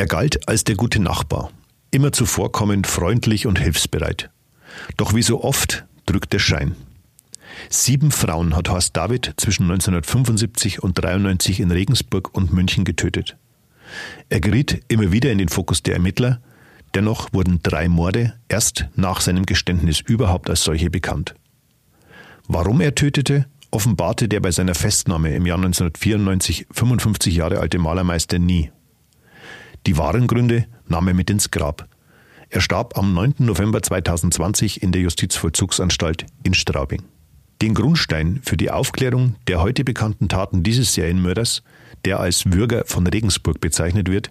Er galt als der gute Nachbar, immer zuvorkommend, freundlich und hilfsbereit. Doch wie so oft drückt der Schein. Sieben Frauen hat Horst David zwischen 1975 und 93 in Regensburg und München getötet. Er geriet immer wieder in den Fokus der Ermittler, dennoch wurden drei Morde erst nach seinem Geständnis überhaupt als solche bekannt. Warum er tötete, offenbarte der bei seiner Festnahme im Jahr 1994 55 Jahre alte Malermeister nie. Die wahren Gründe nahm er mit ins Grab. Er starb am 9. November 2020 in der Justizvollzugsanstalt in Straubing. Den Grundstein für die Aufklärung der heute bekannten Taten dieses Serienmörders, der als Würger von Regensburg bezeichnet wird,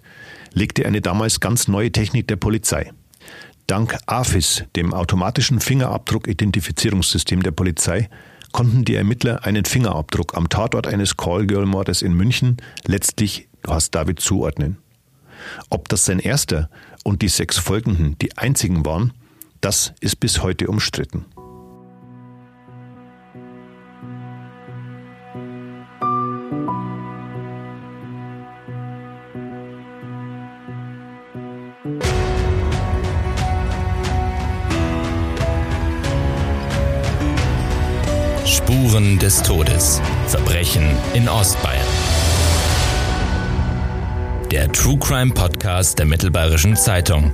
legte eine damals ganz neue Technik der Polizei. Dank AFIS, dem automatischen Fingerabdruck-Identifizierungssystem der Polizei, konnten die Ermittler einen Fingerabdruck am Tatort eines Callgirl-Mordes in München letztlich Horst David zuordnen. Ob das sein erster und die sechs folgenden die einzigen waren, das ist bis heute umstritten. Spuren des Todes. Verbrechen in Ostbayern. Der True Crime Podcast der Mittelbayerischen Zeitung.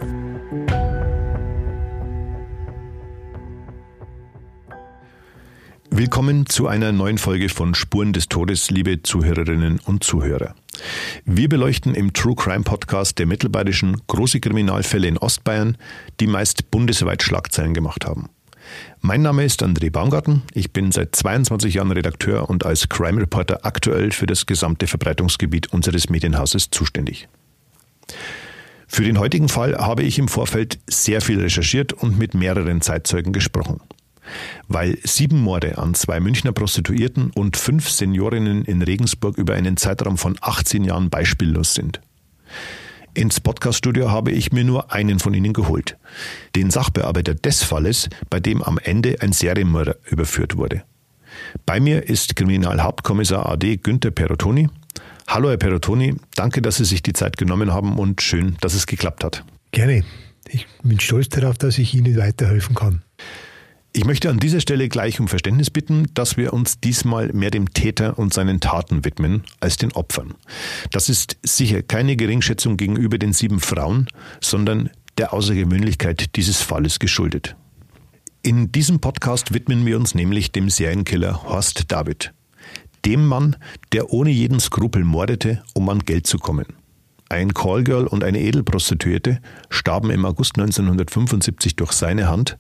Willkommen zu einer neuen Folge von Spuren des Todes, liebe Zuhörerinnen und Zuhörer. Wir beleuchten im True Crime Podcast der Mittelbayerischen große Kriminalfälle in Ostbayern, die meist bundesweit Schlagzeilen gemacht haben. Mein Name ist André Baumgarten. Ich bin seit 22 Jahren Redakteur und als Crime Reporter aktuell für das gesamte Verbreitungsgebiet unseres Medienhauses zuständig. Für den heutigen Fall habe ich im Vorfeld sehr viel recherchiert und mit mehreren Zeitzeugen gesprochen. Weil sieben Morde an zwei Münchner Prostituierten und fünf Seniorinnen in Regensburg über einen Zeitraum von 18 Jahren beispiellos sind. Ins Podcaststudio habe ich mir nur einen von ihnen geholt. Den Sachbearbeiter des Falles, bei dem am Ende ein Serienmörder überführt wurde. Bei mir ist Kriminalhauptkommissar AD Günther Perotoni. Hallo Herr Perotoni, danke, dass Sie sich die Zeit genommen haben und schön, dass es geklappt hat. Gerne. Ich bin stolz darauf, dass ich Ihnen weiterhelfen kann. Ich möchte an dieser Stelle gleich um Verständnis bitten, dass wir uns diesmal mehr dem Täter und seinen Taten widmen als den Opfern. Das ist sicher keine Geringschätzung gegenüber den sieben Frauen, sondern der Außergewöhnlichkeit dieses Falles geschuldet. In diesem Podcast widmen wir uns nämlich dem Serienkiller Horst David. Dem Mann, der ohne jeden Skrupel mordete, um an Geld zu kommen. Ein Callgirl und eine Edelprostituierte starben im August 1975 durch seine Hand,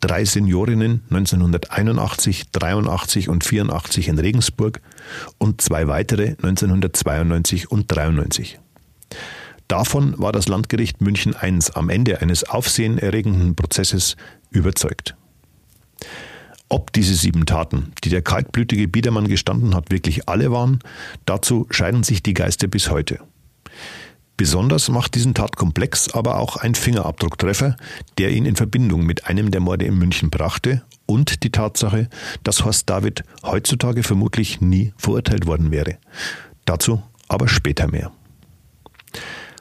drei Seniorinnen 1981, 83 und 84 in Regensburg und zwei weitere 1992 und 93. Davon war das Landgericht München I am Ende eines aufsehenerregenden Prozesses überzeugt. Ob diese sieben Taten, die der kaltblütige Biedermann gestanden hat, wirklich alle waren, dazu scheiden sich die Geister bis heute. Besonders macht diesen Tatkomplex aber auch ein Fingerabdrucktreffer, der ihn in Verbindung mit einem der Morde in München brachte und die Tatsache, dass Horst David heutzutage vermutlich nie verurteilt worden wäre. Dazu aber später mehr.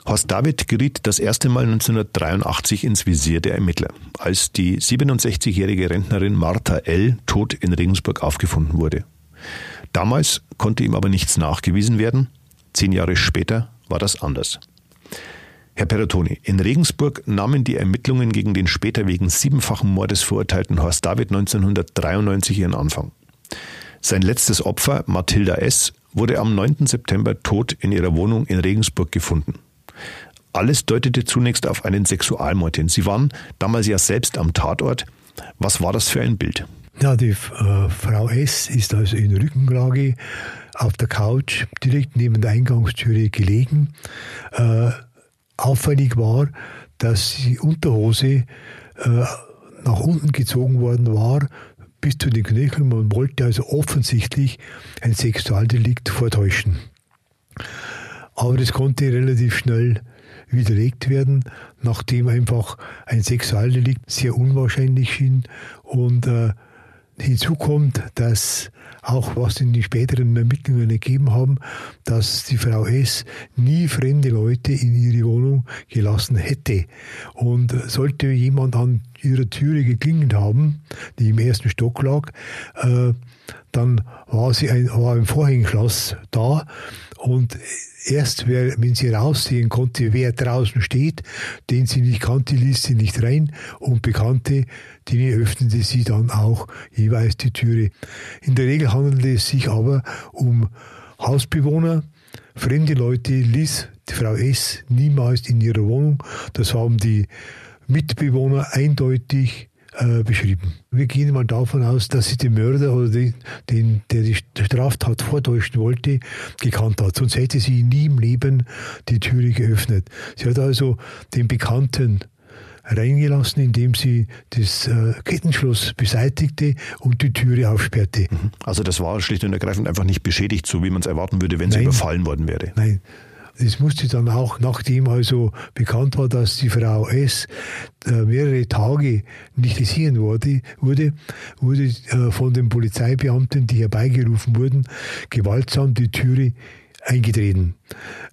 Horst David geriet das erste Mal 1983 ins Visier der Ermittler, als die 67-jährige Rentnerin Martha L. tot in Regensburg aufgefunden wurde. Damals konnte ihm aber nichts nachgewiesen werden. Zehn Jahre später war das anders. Herr Perotoni, in Regensburg nahmen die Ermittlungen gegen den später wegen siebenfachen Mordes verurteilten Horst David 1993 ihren Anfang. Sein letztes Opfer, Mathilda S., wurde am 9. September tot in ihrer Wohnung in Regensburg gefunden. Alles deutete zunächst auf einen Sexualmord hin. Sie waren damals ja selbst am Tatort. Was war das für ein Bild? Ja, die äh, Frau S. ist also in Rückenlage auf der Couch direkt neben der Eingangstüre gelegen. Äh, auffällig war, dass die Unterhose äh, nach unten gezogen worden war, bis zu den Knöcheln. Man wollte also offensichtlich ein Sexualdelikt vortäuschen. Aber das konnte relativ schnell widerlegt werden, nachdem einfach ein Sexualdelikt sehr unwahrscheinlich schien und äh, Hinzu kommt, dass auch was in den späteren Ermittlungen ergeben haben, dass die Frau S. nie fremde Leute in ihre Wohnung gelassen hätte. Und sollte jemand an ihrer Türe geklingelt haben, die im ersten Stock lag, äh, dann war, sie ein, war ein Vorhängeschloss da und erst wenn sie raussehen konnte, wer draußen steht, den sie nicht kannte, ließ sie nicht rein und Bekannte, denen öffnete sie dann auch jeweils die Türe. In der Regel handelte es sich aber um Hausbewohner, fremde Leute ließ die Frau S. niemals in ihrer Wohnung. Das haben die Mitbewohner eindeutig äh, beschrieben. Wir gehen mal davon aus, dass sie den Mörder oder den, den, der die Straftat vortäuschen wollte, gekannt hat. Sonst hätte sie nie im Leben die Türe geöffnet. Sie hat also den Bekannten reingelassen, indem sie das äh, Kettenschloss beseitigte und die Türe aufsperrte. Mhm. Also das war schlicht und ergreifend einfach nicht beschädigt, so wie man es erwarten würde, wenn Nein. sie überfallen worden wäre. Nein. Es musste dann auch, nachdem also bekannt war, dass die Frau S. Äh, mehrere Tage nicht gesehen wurde, wurde, wurde äh, von den Polizeibeamten, die herbeigerufen wurden, gewaltsam die Türe eingetreten.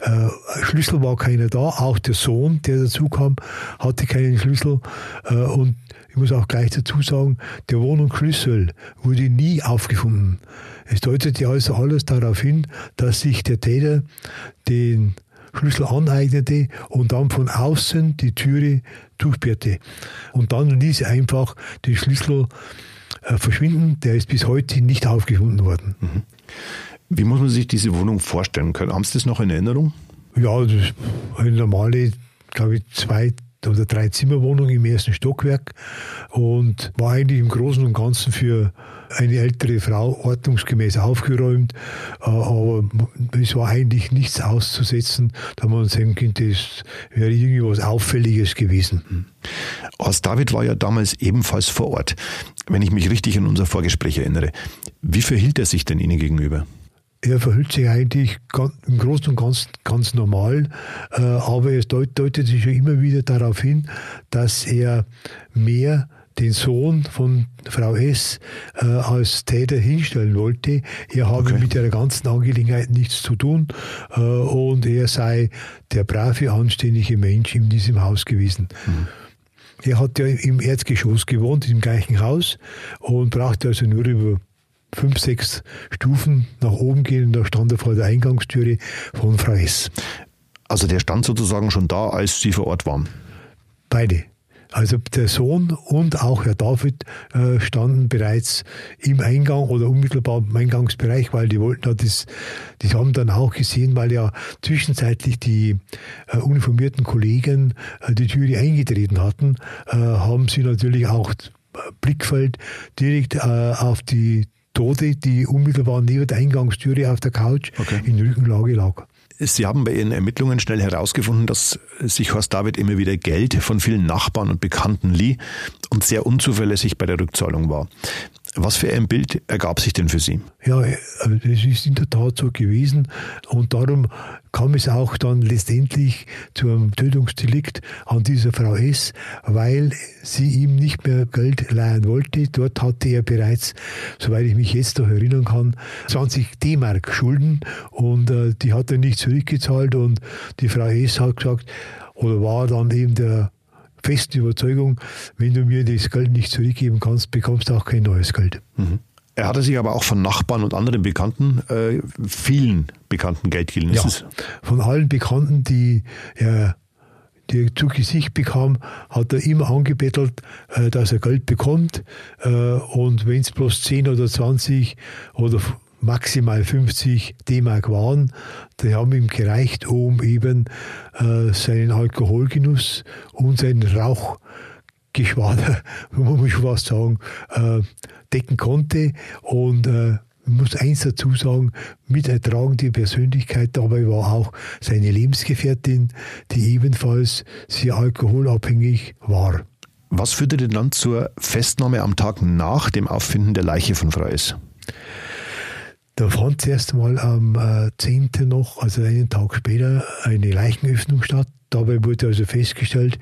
Äh, Schlüssel war keiner da, auch der Sohn, der dazu kam, hatte keinen Schlüssel äh, und ich muss auch gleich dazu sagen, der Wohnungsschlüssel wurde nie aufgefunden. Es deutete also alles darauf hin, dass sich der Täter den Schlüssel aneignete und dann von außen die Türe durchsperrte. Und dann ließ er einfach den Schlüssel äh, verschwinden. Der ist bis heute nicht aufgefunden worden. Mhm. Wie muss man sich diese Wohnung vorstellen können? Haben Sie das noch in Erinnerung? Ja, das ist eine normale, glaube ich, zwei oder drei Zimmerwohnung im ersten Stockwerk und war eigentlich im Großen und Ganzen für eine ältere Frau ordnungsgemäß aufgeräumt, äh, aber es war eigentlich nichts auszusetzen, da man sagen könnte, es wäre irgendwie was Auffälliges gewesen. Horst David war ja damals ebenfalls vor Ort, wenn ich mich richtig an unser Vorgespräch erinnere. Wie verhielt er sich denn Ihnen gegenüber? Er verhält sich eigentlich im Großen und Ganzen ganz normal, äh, aber es deutet sich schon immer wieder darauf hin, dass er mehr den Sohn von Frau S. Äh, als Täter hinstellen wollte. Er habe okay. mit der ganzen Angelegenheit nichts zu tun äh, und er sei der brave, anständige Mensch in diesem Haus gewesen. Mhm. Er hat ja im Erdgeschoss gewohnt, im gleichen Haus und brauchte also nur über fünf, sechs Stufen nach oben gehen und da stand er vor der Eingangstüre von Frau S. Also der stand sozusagen schon da, als Sie vor Ort waren? Beide. Also der Sohn und auch Herr David äh, standen bereits im Eingang oder unmittelbar im Eingangsbereich, weil die wollten ja das, die haben dann auch gesehen, weil ja zwischenzeitlich die äh, uniformierten Kollegen äh, die Türe eingetreten hatten, äh, haben sie natürlich auch Blickfeld direkt äh, auf die Tote, die unmittelbar neben der Eingangstüre auf der Couch okay. in Rückenlage lag. Sie haben bei Ihren Ermittlungen schnell herausgefunden, dass sich Horst David immer wieder Geld von vielen Nachbarn und Bekannten lieh und sehr unzuverlässig bei der Rückzahlung war. Was für ein Bild ergab sich denn für Sie? Ja, also das ist in der Tat so gewesen und darum kam es auch dann letztendlich zu einem Tötungsdelikt an dieser Frau S., weil sie ihm nicht mehr Geld leihen wollte. Dort hatte er bereits, soweit ich mich jetzt noch erinnern kann, 20 D-Mark Schulden und äh, die hat er nicht zurückgezahlt und die Frau S. hat gesagt, oder war dann eben der festen Überzeugung, wenn du mir das Geld nicht zurückgeben kannst, bekommst du auch kein neues Geld. Mhm. Er hatte sich aber auch von Nachbarn und anderen Bekannten, äh, vielen Bekannten Geld geliehen. Ja, von allen Bekannten, die er die zu Gesicht bekam, hat er immer angebettelt, äh, dass er Geld bekommt. Äh, und wenn es bloß 10 oder 20 oder maximal 50 D-Mark waren. Die haben ihm gereicht, um eben äh, seinen Alkoholgenuss und seinen Rauchgeschwader, man muss schon fast sagen, äh, decken konnte. Und äh, man muss eins dazu sagen, mit ertragende Persönlichkeit dabei war auch seine Lebensgefährtin, die ebenfalls sehr alkoholabhängig war. Was führte denn dann zur Festnahme am Tag nach dem Auffinden der Leiche von Frau S.? Da fand zuerst mal am äh, 10. noch, also einen Tag später, eine Leichenöffnung statt. Dabei wurde also festgestellt,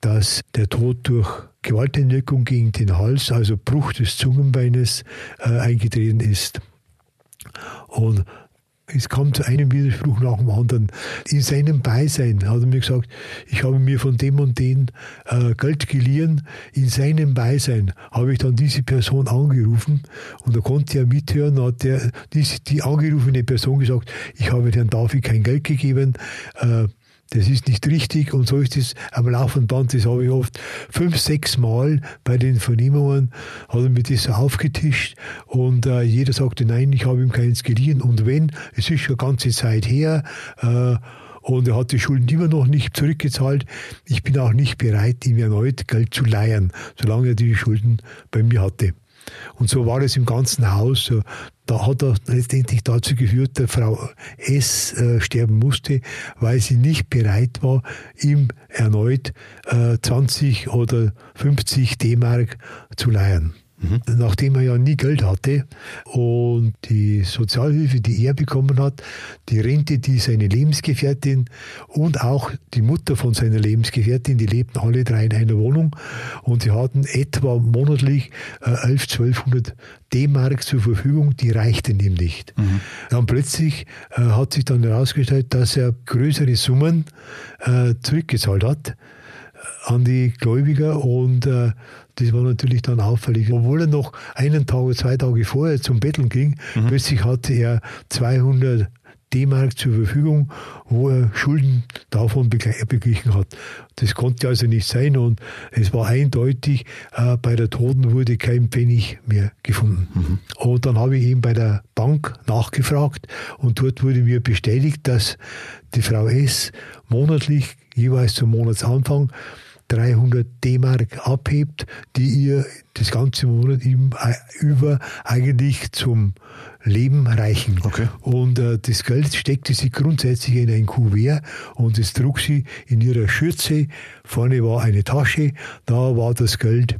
dass der Tod durch Gewalteinwirkung gegen den Hals, also Bruch des Zungenbeines, äh, eingetreten ist. Und es kam zu einem Widerspruch nach dem anderen. In seinem Beisein hat er mir gesagt, ich habe mir von dem und dem äh, Geld geliehen. In seinem Beisein habe ich dann diese Person angerufen und da konnte er mithören, hat der, die, die angerufene Person gesagt, ich habe Herrn David kein Geld gegeben. Äh, das ist nicht richtig und so ist es am laufenden Band. Das habe ich oft fünf, sechs Mal bei den Vernehmungen, hat er mir das aufgetischt und äh, jeder sagte, nein, ich habe ihm keins geliehen und wenn, es ist schon ganze Zeit her, äh, und er hat die Schulden immer noch nicht zurückgezahlt. Ich bin auch nicht bereit, ihm erneut Geld zu leihen, solange er die Schulden bei mir hatte. Und so war es im ganzen Haus. Da hat er letztendlich dazu geführt, dass Frau S. Äh, sterben musste, weil sie nicht bereit war, ihm erneut äh, 20 oder 50 D-Mark zu leihen. Mhm. Nachdem er ja nie Geld hatte und die Sozialhilfe, die er bekommen hat, die Rente, die seine Lebensgefährtin und auch die Mutter von seiner Lebensgefährtin, die lebten alle drei in einer Wohnung und sie hatten etwa monatlich äh, 11, 1200 D-Mark zur Verfügung, die reichten ihm nicht. Mhm. Dann plötzlich äh, hat sich dann herausgestellt, dass er größere Summen äh, zurückgezahlt hat äh, an die Gläubiger und äh, das war natürlich dann auffällig. Obwohl er noch einen Tag oder zwei Tage vorher zum Betteln ging, mhm. plötzlich hatte er 200 D-Mark zur Verfügung, wo er Schulden davon beglichen hat. Das konnte also nicht sein und es war eindeutig, äh, bei der Toten wurde kein Pfennig mehr gefunden. Mhm. Und dann habe ich eben bei der Bank nachgefragt und dort wurde mir bestätigt, dass die Frau S monatlich, jeweils zum Monatsanfang, 300 D-Mark abhebt, die ihr das ganze Monat über eigentlich zum Leben reichen. Okay. Und äh, das Geld steckte sie grundsätzlich in ein Kuvert und es trug sie in ihrer Schürze. Vorne war eine Tasche, da war das Geld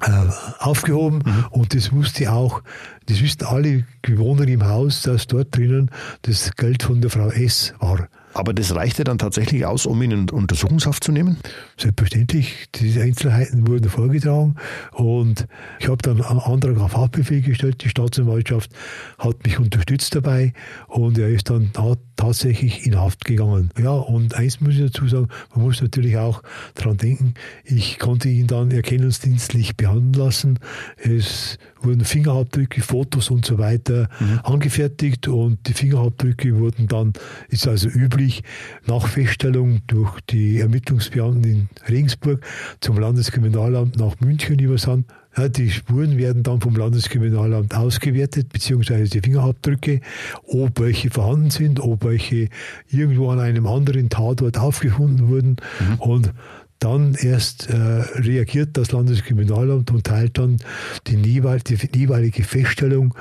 äh, aufgehoben mhm. und das wusste auch, das wussten alle Bewohner im Haus, dass dort drinnen das Geld von der Frau S war. Aber das reichte dann tatsächlich aus, um ihn in Untersuchungshaft zu nehmen? Selbstverständlich. Diese Einzelheiten wurden vorgetragen und ich habe dann einen Antrag auf Haftbefehl gestellt. Die Staatsanwaltschaft hat mich unterstützt dabei und er ist dann tatsächlich in Haft gegangen. Ja, und eins muss ich dazu sagen, man muss natürlich auch daran denken, ich konnte ihn dann erkennungsdienstlich behandeln lassen. Es wurden Fingerabdrücke, Fotos und so weiter mhm. angefertigt und die Fingerabdrücke wurden dann, ist also üblich, nach Feststellung durch die Ermittlungsbeamten in Regensburg zum Landeskriminalamt nach München übersandt. Ja, die Spuren werden dann vom Landeskriminalamt ausgewertet, beziehungsweise die Fingerabdrücke, ob welche vorhanden sind, ob welche irgendwo an einem anderen Tatort aufgefunden wurden. Mhm. Und dann erst äh, reagiert das Landeskriminalamt und teilt dann die, die jeweilige Feststellung,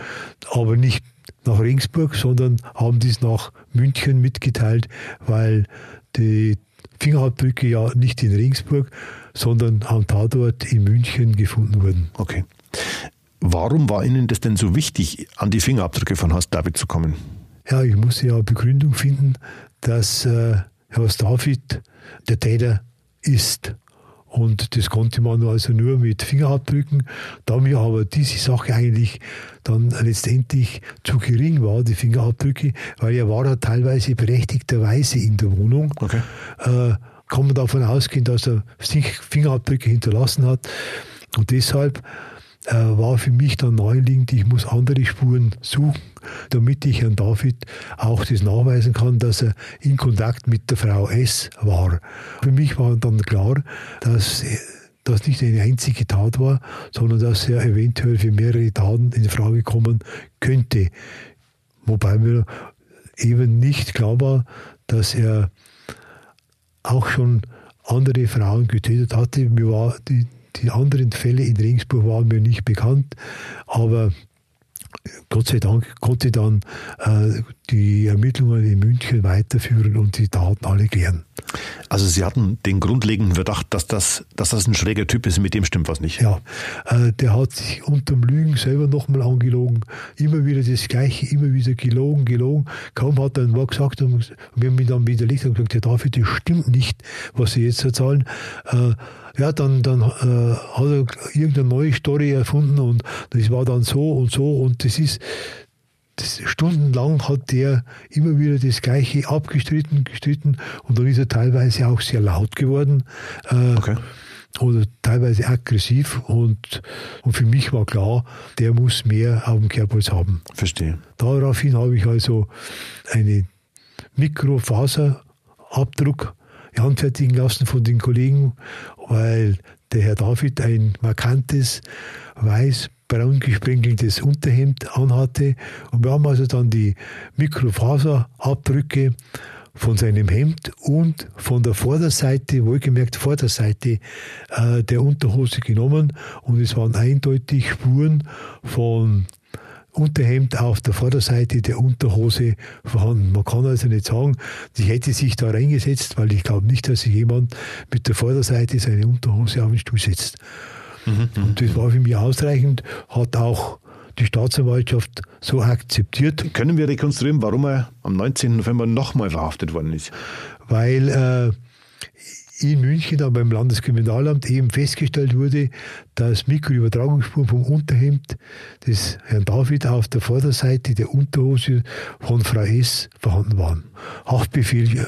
aber nicht nach Regensburg, sondern haben dies nach München mitgeteilt, weil die Fingerabdrücke ja nicht in Regensburg, sondern am Tatort in München gefunden wurden. Okay. Warum war Ihnen das denn so wichtig, an die Fingerabdrücke von Horst David zu kommen? Ja, ich musste ja Begründung finden, dass äh, Horst David der Täter ist. Und das konnte man also nur mit Fingerabdrücken. Da mir aber diese Sache eigentlich dann letztendlich zu gering war, die Fingerabdrücke, weil er war ja teilweise berechtigterweise in der Wohnung, okay. äh, kann man davon ausgehen, dass er Fingerabdrücke hinterlassen hat. Und deshalb war für mich dann naheliegend, ich muss andere Spuren suchen, damit ich Herrn David auch das nachweisen kann, dass er in Kontakt mit der Frau S war. Für mich war dann klar, dass das nicht eine einzige Tat war, sondern dass er eventuell für mehrere Taten in Frage kommen könnte. Wobei mir eben nicht klar war, dass er auch schon andere Frauen getötet hatte. Mir war die, die anderen Fälle in Regensburg waren mir nicht bekannt, aber Gott sei Dank konnte dann äh, die Ermittlungen in München weiterführen und die Daten alle klären. Also Sie hatten den grundlegenden Verdacht, dass das, dass das ein schräger Typ ist, mit dem stimmt was nicht. Ja, äh, der hat sich unterm Lügen selber nochmal angelogen. Immer wieder das Gleiche, immer wieder gelogen, gelogen. Kaum hat er ein Wort gesagt und wir haben ihn dann widerlegt und gesagt, ja David, das stimmt nicht, was Sie jetzt erzählen. Äh, ja, dann, dann äh, hat er irgendeine neue Story erfunden und das war dann so und so und das ist, das, stundenlang hat der immer wieder das Gleiche abgestritten, gestritten und dann ist er teilweise auch sehr laut geworden. Äh, okay. Oder teilweise aggressiv und, und für mich war klar, der muss mehr auf dem Kerbholz haben. Verstehe. Daraufhin habe ich also einen Mikrofaserabdruck anfertigen lassen von den Kollegen, weil der Herr David ein markantes, weiß braun gesprenkeltes Unterhemd anhatte. Und wir haben also dann die Mikrofaserabdrücke von seinem Hemd und von der Vorderseite, wohlgemerkt Vorderseite äh, der Unterhose genommen und es waren eindeutig Spuren von Unterhemd auf der Vorderseite der Unterhose vorhanden. Man kann also nicht sagen, sie hätte sich da reingesetzt, weil ich glaube nicht, dass sich jemand mit der Vorderseite seine Unterhose auf den Stuhl setzt. Mhm, und das war für mich ausreichend, hat auch die Staatsanwaltschaft so akzeptiert. Können wir rekonstruieren, warum er am 19. November nochmal verhaftet worden ist? Weil äh, in München dann beim Landeskriminalamt eben festgestellt wurde, dass Mikroübertragungsspuren vom Unterhemd des Herrn David auf der Vorderseite der Unterhose von Frau S. vorhanden waren. Haftbefehl äh,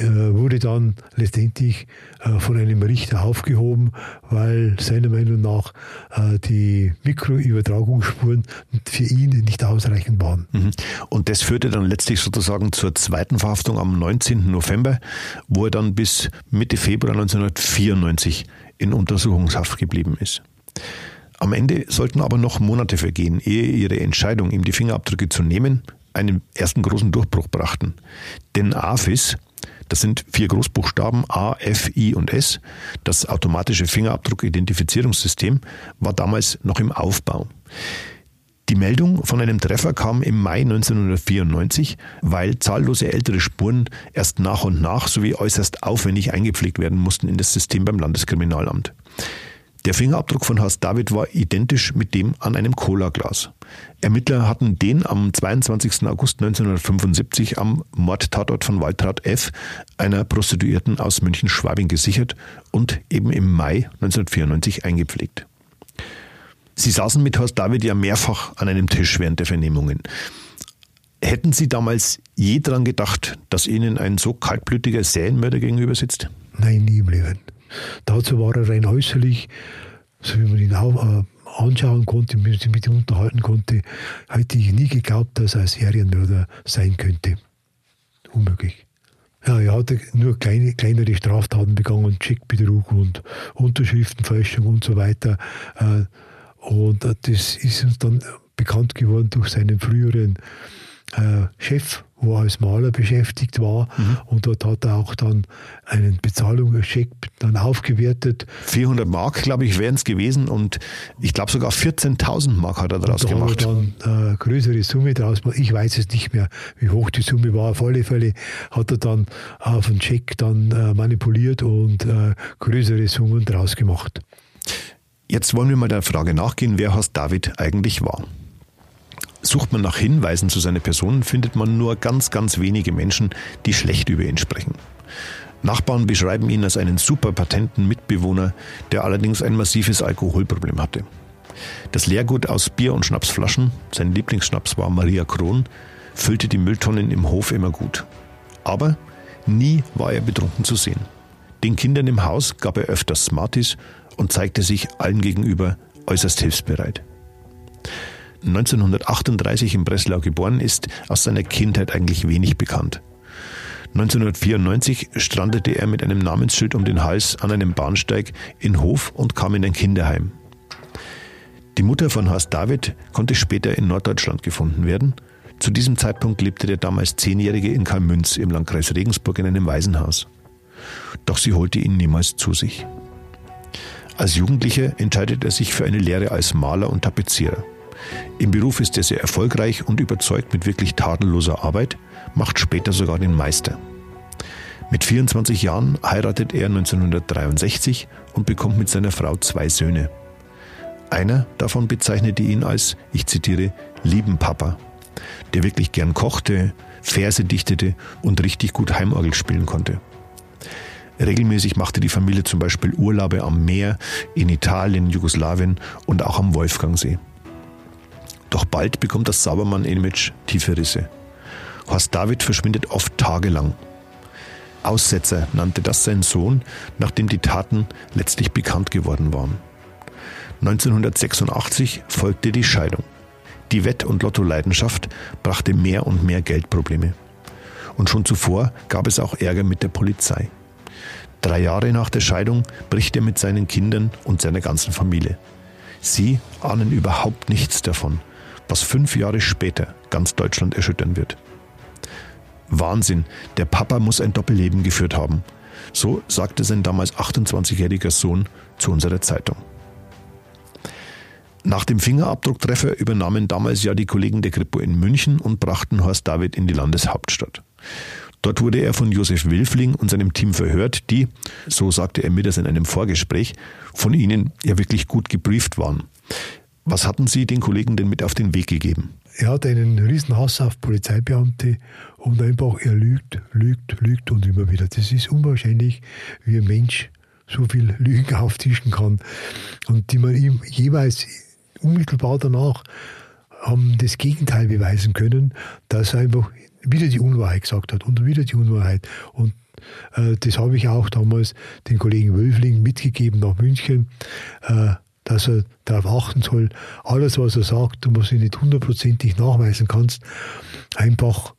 wurde dann letztendlich äh, von einem Richter aufgehoben, weil seiner Meinung nach äh, die Mikroübertragungsspuren für ihn nicht ausreichend waren. Mhm. Und das führte dann letztlich sozusagen zur zweiten Verhaftung am 19. November, wo er dann bis Mitte Februar 1994 in Untersuchungshaft geblieben ist. Am Ende sollten aber noch Monate vergehen, ehe ihre Entscheidung, ihm die Fingerabdrücke zu nehmen, einen ersten großen Durchbruch brachten. Denn AFIS, das sind vier Großbuchstaben A, F, I und S. Das automatische Fingerabdruck-Identifizierungssystem war damals noch im Aufbau. Die Meldung von einem Treffer kam im Mai 1994, weil zahllose ältere Spuren erst nach und nach sowie äußerst aufwendig eingepflegt werden mussten in das System beim Landeskriminalamt. Der Fingerabdruck von Horst David war identisch mit dem an einem Cola-Glas. Ermittler hatten den am 22. August 1975 am Mordtatort von Waltraud F., einer Prostituierten aus München-Schwabing, gesichert und eben im Mai 1994 eingepflegt. Sie saßen mit Horst David ja mehrfach an einem Tisch während der Vernehmungen. Hätten Sie damals je daran gedacht, dass Ihnen ein so kaltblütiger Serienmörder gegenüber sitzt? Nein, nie im Leben. Dazu war er rein äußerlich, so wie man ihn auch äh, anschauen konnte, sich mit ihm unterhalten konnte, hätte ich nie geglaubt, dass er ein Serienmörder sein könnte. Unmöglich. Ja, er hatte nur kleine, kleinere Straftaten begangen, Checkbetrug und Unterschriftenfälschung und so weiter. Äh, und das ist uns dann bekannt geworden durch seinen früheren äh, Chef, wo er als Maler beschäftigt war. Mhm. Und dort hat er auch dann einen Bezahlungscheck dann aufgewertet. 400 Mark, glaube ich, wären es gewesen. Und ich glaube sogar 14.000 Mark hat er daraus und da gemacht. Hat er dann eine äh, größere Summe daraus gemacht. Ich weiß es nicht mehr, wie hoch die Summe war. Auf alle Fälle hat er dann auf den Scheck dann äh, manipuliert und äh, größere Summen daraus gemacht. Jetzt wollen wir mal der Frage nachgehen, wer Horst David eigentlich war. Sucht man nach Hinweisen zu seiner Person, findet man nur ganz, ganz wenige Menschen, die schlecht über ihn sprechen. Nachbarn beschreiben ihn als einen super patenten Mitbewohner, der allerdings ein massives Alkoholproblem hatte. Das Leergut aus Bier- und Schnapsflaschen, sein Lieblingsschnaps war Maria Kron, füllte die Mülltonnen im Hof immer gut. Aber nie war er betrunken zu sehen. Den Kindern im Haus gab er öfters Smarties und zeigte sich allen gegenüber äußerst hilfsbereit. 1938 in Breslau geboren, ist aus seiner Kindheit eigentlich wenig bekannt. 1994 strandete er mit einem Namensschild um den Hals an einem Bahnsteig in Hof und kam in ein Kinderheim. Die Mutter von Horst David konnte später in Norddeutschland gefunden werden. Zu diesem Zeitpunkt lebte der damals Zehnjährige in Kalmünz im Landkreis Regensburg in einem Waisenhaus. Doch sie holte ihn niemals zu sich. Als Jugendlicher entscheidet er sich für eine Lehre als Maler und Tapezierer. Im Beruf ist er sehr erfolgreich und überzeugt mit wirklich tadelloser Arbeit, macht später sogar den Meister. Mit 24 Jahren heiratet er 1963 und bekommt mit seiner Frau zwei Söhne. Einer davon bezeichnete ihn als, ich zitiere, lieben Papa, der wirklich gern kochte, Verse dichtete und richtig gut Heimorgel spielen konnte. Regelmäßig machte die Familie zum Beispiel Urlaube am Meer, in Italien, Jugoslawien und auch am Wolfgangsee. Doch bald bekommt das Saubermann-Image tiefe Risse. Horst David verschwindet oft tagelang. Aussetzer nannte das sein Sohn, nachdem die Taten letztlich bekannt geworden waren. 1986 folgte die Scheidung. Die Wett- und Lotto-Leidenschaft brachte mehr und mehr Geldprobleme. Und schon zuvor gab es auch Ärger mit der Polizei. Drei Jahre nach der Scheidung bricht er mit seinen Kindern und seiner ganzen Familie. Sie ahnen überhaupt nichts davon, was fünf Jahre später ganz Deutschland erschüttern wird. Wahnsinn, der Papa muss ein Doppelleben geführt haben. So sagte sein damals 28-jähriger Sohn zu unserer Zeitung. Nach dem Fingerabdrucktreffer übernahmen damals ja die Kollegen der Kripo in München und brachten Horst David in die Landeshauptstadt. Dort wurde er von Josef Wilfling und seinem Team verhört, die, so sagte er mir das in einem Vorgespräch, von ihnen ja wirklich gut gebrieft waren. Was hatten Sie den Kollegen denn mit auf den Weg gegeben? Er hat einen riesen Hass auf Polizeibeamte und einfach, er lügt, lügt, lügt und immer wieder. Das ist unwahrscheinlich, wie ein Mensch so viel Lügen auftischen kann und die man ihm jeweils unmittelbar danach haben das Gegenteil beweisen können, dass er einfach wieder die Unwahrheit gesagt hat und wieder die Unwahrheit. Und äh, das habe ich auch damals den Kollegen Wölfling mitgegeben nach München, äh, dass er darauf achten soll, alles, was er sagt und was du nicht hundertprozentig nachweisen kannst, einfach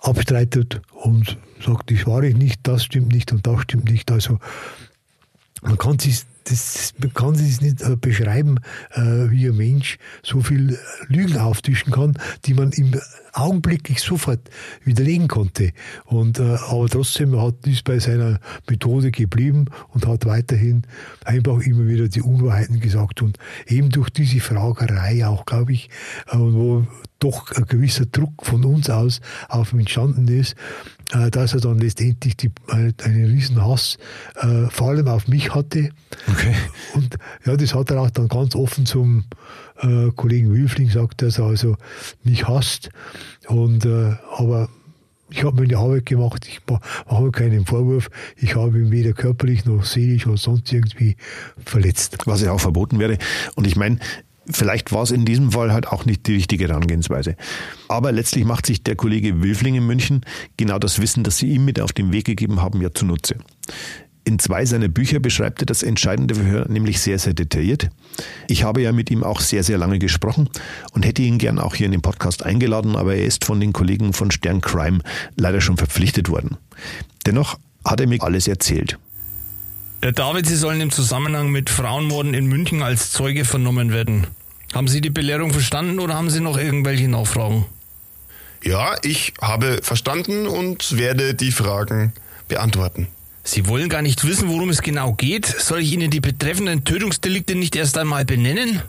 abstreitet und sagt, das war ich nicht, das stimmt nicht und das stimmt nicht. Also man kann sich das, man kann sich nicht äh, beschreiben, äh, wie ein Mensch so viel Lügen auftischen kann, die man im augenblicklich sofort widerlegen konnte. Und, äh, aber trotzdem hat ist bei seiner Methode geblieben und hat weiterhin einfach immer wieder die Unwahrheiten gesagt. Und eben durch diese Fragerei auch, glaube ich, wo doch ein gewisser Druck von uns aus auf ihn entstanden ist, dass er dann letztendlich die, äh, einen riesen Hass äh, vor allem auf mich hatte. Okay. Und ja, das hat er auch dann ganz offen zum äh, Kollegen Wilfling gesagt, dass er also mich hasst. Und äh, aber ich habe meine Arbeit gemacht, ich mache keinen Vorwurf. Ich habe ihn weder körperlich noch seelisch oder sonst irgendwie verletzt. Was ja auch verboten wäre. Und ich meine, Vielleicht war es in diesem Fall halt auch nicht die richtige Herangehensweise. Aber letztlich macht sich der Kollege Wilfling in München genau das Wissen, das Sie ihm mit auf den Weg gegeben haben, ja zunutze. In zwei seiner Bücher beschreibt er das entscheidende Verhör nämlich sehr, sehr detailliert. Ich habe ja mit ihm auch sehr, sehr lange gesprochen und hätte ihn gern auch hier in den Podcast eingeladen, aber er ist von den Kollegen von Stern Crime leider schon verpflichtet worden. Dennoch hat er mir alles erzählt. Herr David, Sie sollen im Zusammenhang mit Frauenmorden in München als Zeuge vernommen werden. Haben Sie die Belehrung verstanden oder haben Sie noch irgendwelche Nachfragen? Ja, ich habe verstanden und werde die Fragen beantworten. Sie wollen gar nicht wissen, worum es genau geht? Soll ich Ihnen die betreffenden Tötungsdelikte nicht erst einmal benennen?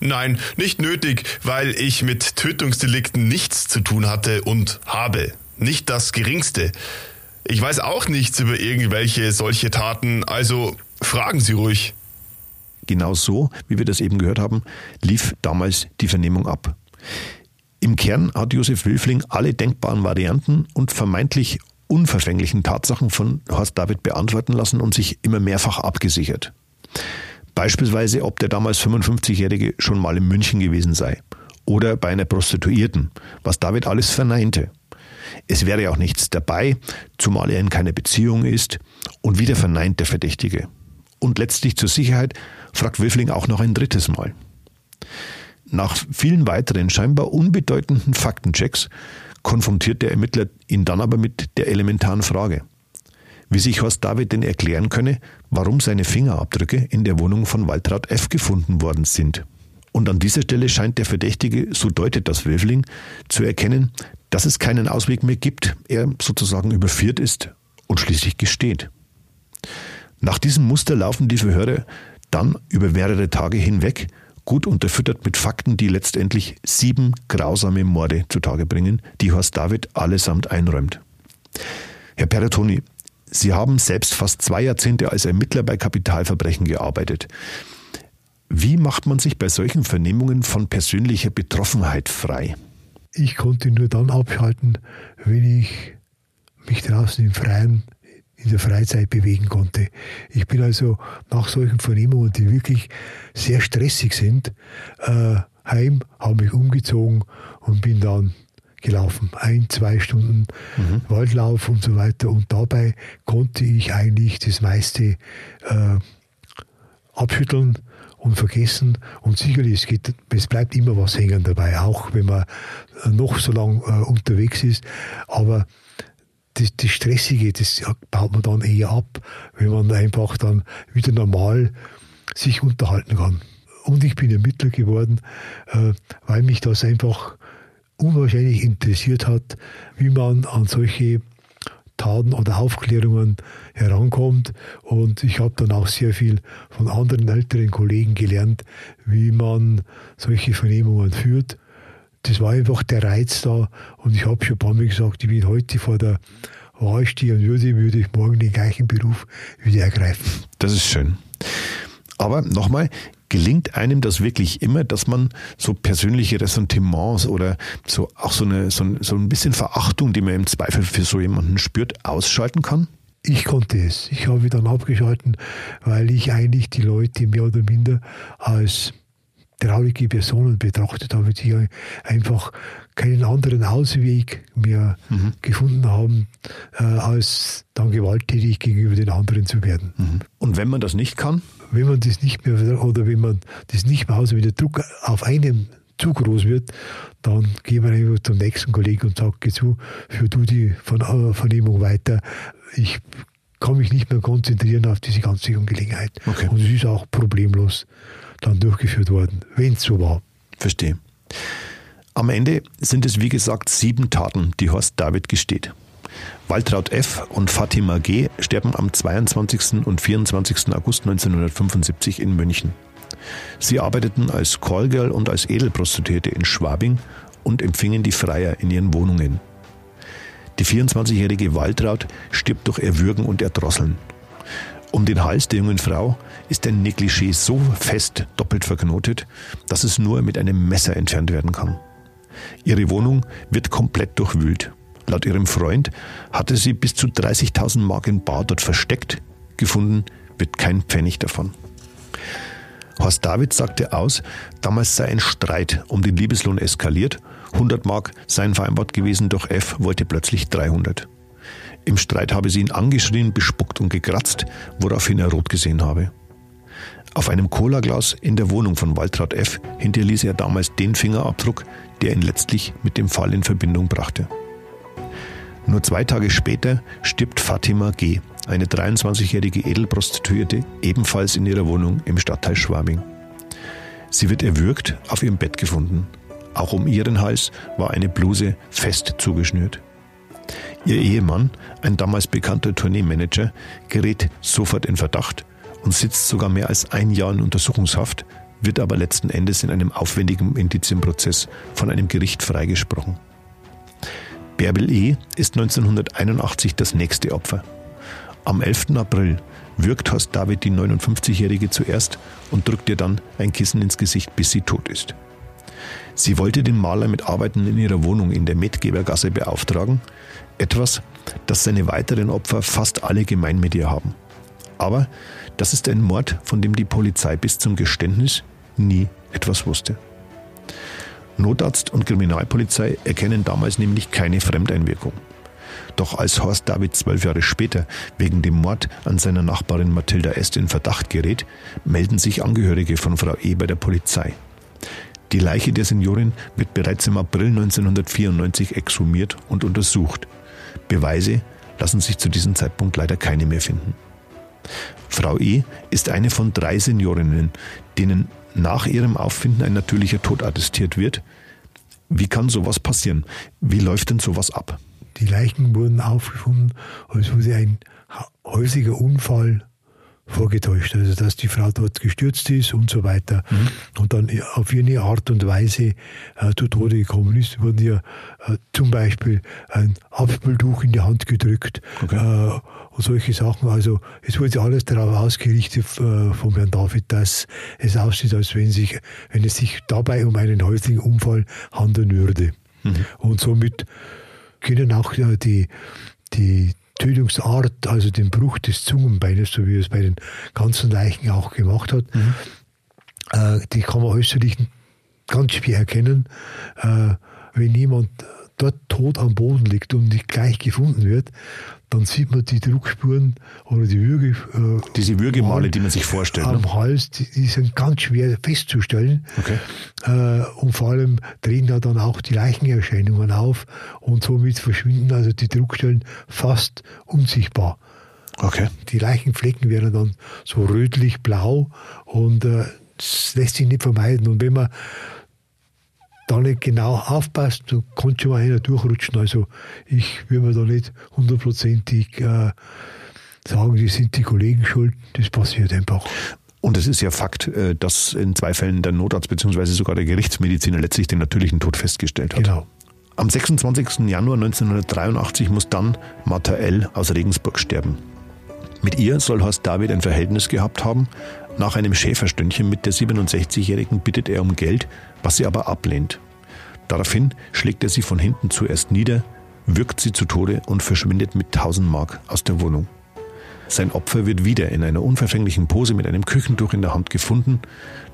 Nein, nicht nötig, weil ich mit Tötungsdelikten nichts zu tun hatte und habe. Nicht das geringste. Ich weiß auch nichts über irgendwelche solche Taten, also fragen Sie ruhig. Genau so, wie wir das eben gehört haben, lief damals die Vernehmung ab. Im Kern hat Josef Wilfling alle denkbaren Varianten und vermeintlich unverfänglichen Tatsachen von Horst David beantworten lassen und sich immer mehrfach abgesichert. Beispielsweise, ob der damals 55-Jährige schon mal in München gewesen sei oder bei einer Prostituierten, was David alles verneinte. Es wäre auch nichts dabei, zumal er in keiner Beziehung ist und wieder verneint der Verdächtige. Und letztlich zur Sicherheit fragt Wilfling auch noch ein drittes Mal. Nach vielen weiteren scheinbar unbedeutenden Faktenchecks konfrontiert der Ermittler ihn dann aber mit der elementaren Frage, wie sich Horst David denn erklären könne, warum seine Fingerabdrücke in der Wohnung von Waltraud F. gefunden worden sind. Und an dieser Stelle scheint der Verdächtige, so deutet das Wilfling, zu erkennen, dass es keinen Ausweg mehr gibt, er sozusagen überführt ist und schließlich gesteht. Nach diesem Muster laufen die Verhöre dann über mehrere Tage hinweg, gut unterfüttert mit Fakten, die letztendlich sieben grausame Morde zutage bringen, die Horst David allesamt einräumt. Herr Peratoni, Sie haben selbst fast zwei Jahrzehnte als Ermittler bei Kapitalverbrechen gearbeitet. Wie macht man sich bei solchen Vernehmungen von persönlicher Betroffenheit frei? Ich konnte nur dann abschalten, wenn ich mich draußen im Freien, in der Freizeit bewegen konnte. Ich bin also nach solchen Vernehmungen, die wirklich sehr stressig sind, äh, heim, habe mich umgezogen und bin dann gelaufen. Ein, zwei Stunden mhm. Waldlauf und so weiter. Und dabei konnte ich eigentlich das meiste äh, abschütteln und vergessen. Und sicherlich, es, geht, es bleibt immer was hängen dabei, auch wenn man noch so lang äh, unterwegs ist. Aber das, das Stressige, das baut man dann eher ab, wenn man einfach dann wieder normal sich unterhalten kann. Und ich bin Ermittler geworden, äh, weil mich das einfach unwahrscheinlich interessiert hat, wie man an solche Taten oder Aufklärungen herankommt. Und ich habe dann auch sehr viel von anderen älteren Kollegen gelernt, wie man solche Vernehmungen führt. Das war einfach der Reiz da. Und ich habe schon ein paar Mal gesagt, ich bin heute vor der Wahl stehen würde, würde ich morgen den gleichen Beruf wieder ergreifen. Das ist schön. Aber nochmal, gelingt einem das wirklich immer, dass man so persönliche Ressentiments oder so auch so, eine, so, ein, so ein bisschen Verachtung, die man im Zweifel für so jemanden spürt, ausschalten kann? Ich konnte es. Ich habe dann abgeschalten, weil ich eigentlich die Leute mehr oder minder als traurige Personen betrachtet habe, die einfach keinen anderen Ausweg mehr mhm. gefunden haben, äh, als dann gewalttätig gegenüber den anderen zu werden. Mhm. Und wenn man das nicht kann? wenn man das nicht mehr oder wenn man das nicht mehr aus, wenn der Druck auf einem zu groß wird, dann gehen wir einfach zum nächsten Kollegen und sagen, geh zu, für du die äh, Vernehmung weiter. Ich kann mich nicht mehr konzentrieren auf diese ganze Angelegenheit. Okay. Und es ist auch problemlos dann durchgeführt worden, wenn es so war. Verstehe. Am Ende sind es, wie gesagt, sieben Taten, die Horst David gesteht. Waltraud F. und Fatima G. sterben am 22. und 24. August 1975 in München. Sie arbeiteten als Callgirl und als Edelprostituierte in Schwabing und empfingen die Freier in ihren Wohnungen. Die 24-jährige Waltraud stirbt durch Erwürgen und Erdrosseln. Um den Hals der jungen Frau ist ein Negligé so fest doppelt verknotet, dass es nur mit einem Messer entfernt werden kann. Ihre Wohnung wird komplett durchwühlt. Laut ihrem Freund hatte sie bis zu 30.000 Mark in Bar dort versteckt. Gefunden wird kein Pfennig davon. Horst David sagte aus, damals sei ein Streit um den Liebeslohn eskaliert. 100 Mark seien vereinbart gewesen, doch F wollte plötzlich 300. Im Streit habe sie ihn angeschrien, bespuckt und gekratzt, woraufhin er rot gesehen habe. Auf einem Colaglas in der Wohnung von Waltraud F. hinterließ er damals den Fingerabdruck, der ihn letztlich mit dem Fall in Verbindung brachte. Nur zwei Tage später stirbt Fatima G., eine 23-jährige Edelprostituierte, ebenfalls in ihrer Wohnung im Stadtteil Schwabing. Sie wird erwürgt, auf ihrem Bett gefunden. Auch um ihren Hals war eine Bluse fest zugeschnürt. Ihr Ehemann, ein damals bekannter Tourneemanager, gerät sofort in Verdacht und sitzt sogar mehr als ein Jahr in Untersuchungshaft, wird aber letzten Endes in einem aufwendigen Indizienprozess von einem Gericht freigesprochen. Bärbel E. ist 1981 das nächste Opfer. Am 11. April würgt Horst David die 59-Jährige zuerst und drückt ihr dann ein Kissen ins Gesicht, bis sie tot ist. Sie wollte den Maler mit Arbeiten in ihrer Wohnung in der Medgebergasse beauftragen, etwas, das seine weiteren Opfer fast alle gemein mit ihr haben. Aber das ist ein Mord, von dem die Polizei bis zum Geständnis nie etwas wusste. Notarzt und Kriminalpolizei erkennen damals nämlich keine Fremdeinwirkung. Doch als Horst David zwölf Jahre später wegen dem Mord an seiner Nachbarin Mathilda Est in Verdacht gerät, melden sich Angehörige von Frau E. bei der Polizei. Die Leiche der Seniorin wird bereits im April 1994 exhumiert und untersucht. Beweise lassen sich zu diesem Zeitpunkt leider keine mehr finden. Frau E. ist eine von drei Seniorinnen, denen nach ihrem Auffinden ein natürlicher Tod attestiert wird. Wie kann sowas passieren? Wie läuft denn sowas ab? Die Leichen wurden aufgefunden, als wurde ein häusiger Unfall vorgetäuscht. Also, dass die Frau dort gestürzt ist und so weiter. Mhm. Und dann auf ihre Art und Weise äh, zu Tode gekommen ist, wurden ihr äh, zum Beispiel ein Abspültuch in die Hand gedrückt okay. äh, und solche Sachen. Also, es wurde alles darauf ausgerichtet äh, vom Herrn David, dass es aussieht, als wenn, sich, wenn es sich dabei um einen häuslichen Unfall handeln würde. Mhm. Und somit können auch die, die Tötungsart, also den Bruch des Zungenbeines, so wie er es bei den ganzen Leichen auch gemacht hat, mhm. äh, die kann man äußerlich ganz schwer erkennen. Äh, wenn jemand dort tot am Boden liegt und nicht gleich gefunden wird, dann sieht man die Druckspuren oder die Würge. Äh, Diese Würgemale, die man sich vorstellt. Am ne? Hals, die, die, sind ganz schwer festzustellen. Okay. Äh, und vor allem drehen da dann auch die Leichenerscheinungen auf und somit verschwinden also die Druckstellen fast unsichtbar. Okay. Die Leichenflecken werden dann so rötlich-blau und äh, das lässt sich nicht vermeiden. Und wenn man da nicht genau aufpasst, dann kann schon mal einer durchrutschen. Also ich würde mir da nicht hundertprozentig äh, sagen, die sind die Kollegen schuld. Das passiert einfach. Und es ist ja Fakt, äh, dass in zwei Fällen der Notarzt bzw. sogar der Gerichtsmediziner letztlich den natürlichen Tod festgestellt hat. Genau. Am 26. Januar 1983 muss dann Martha L. aus Regensburg sterben. Mit ihr soll Horst David ein Verhältnis gehabt haben. Nach einem Schäferstündchen mit der 67-Jährigen bittet er um Geld, was sie aber ablehnt. Daraufhin schlägt er sie von hinten zuerst nieder, wirkt sie zu Tode und verschwindet mit 1000 Mark aus der Wohnung. Sein Opfer wird wieder in einer unverfänglichen Pose mit einem Küchentuch in der Hand gefunden.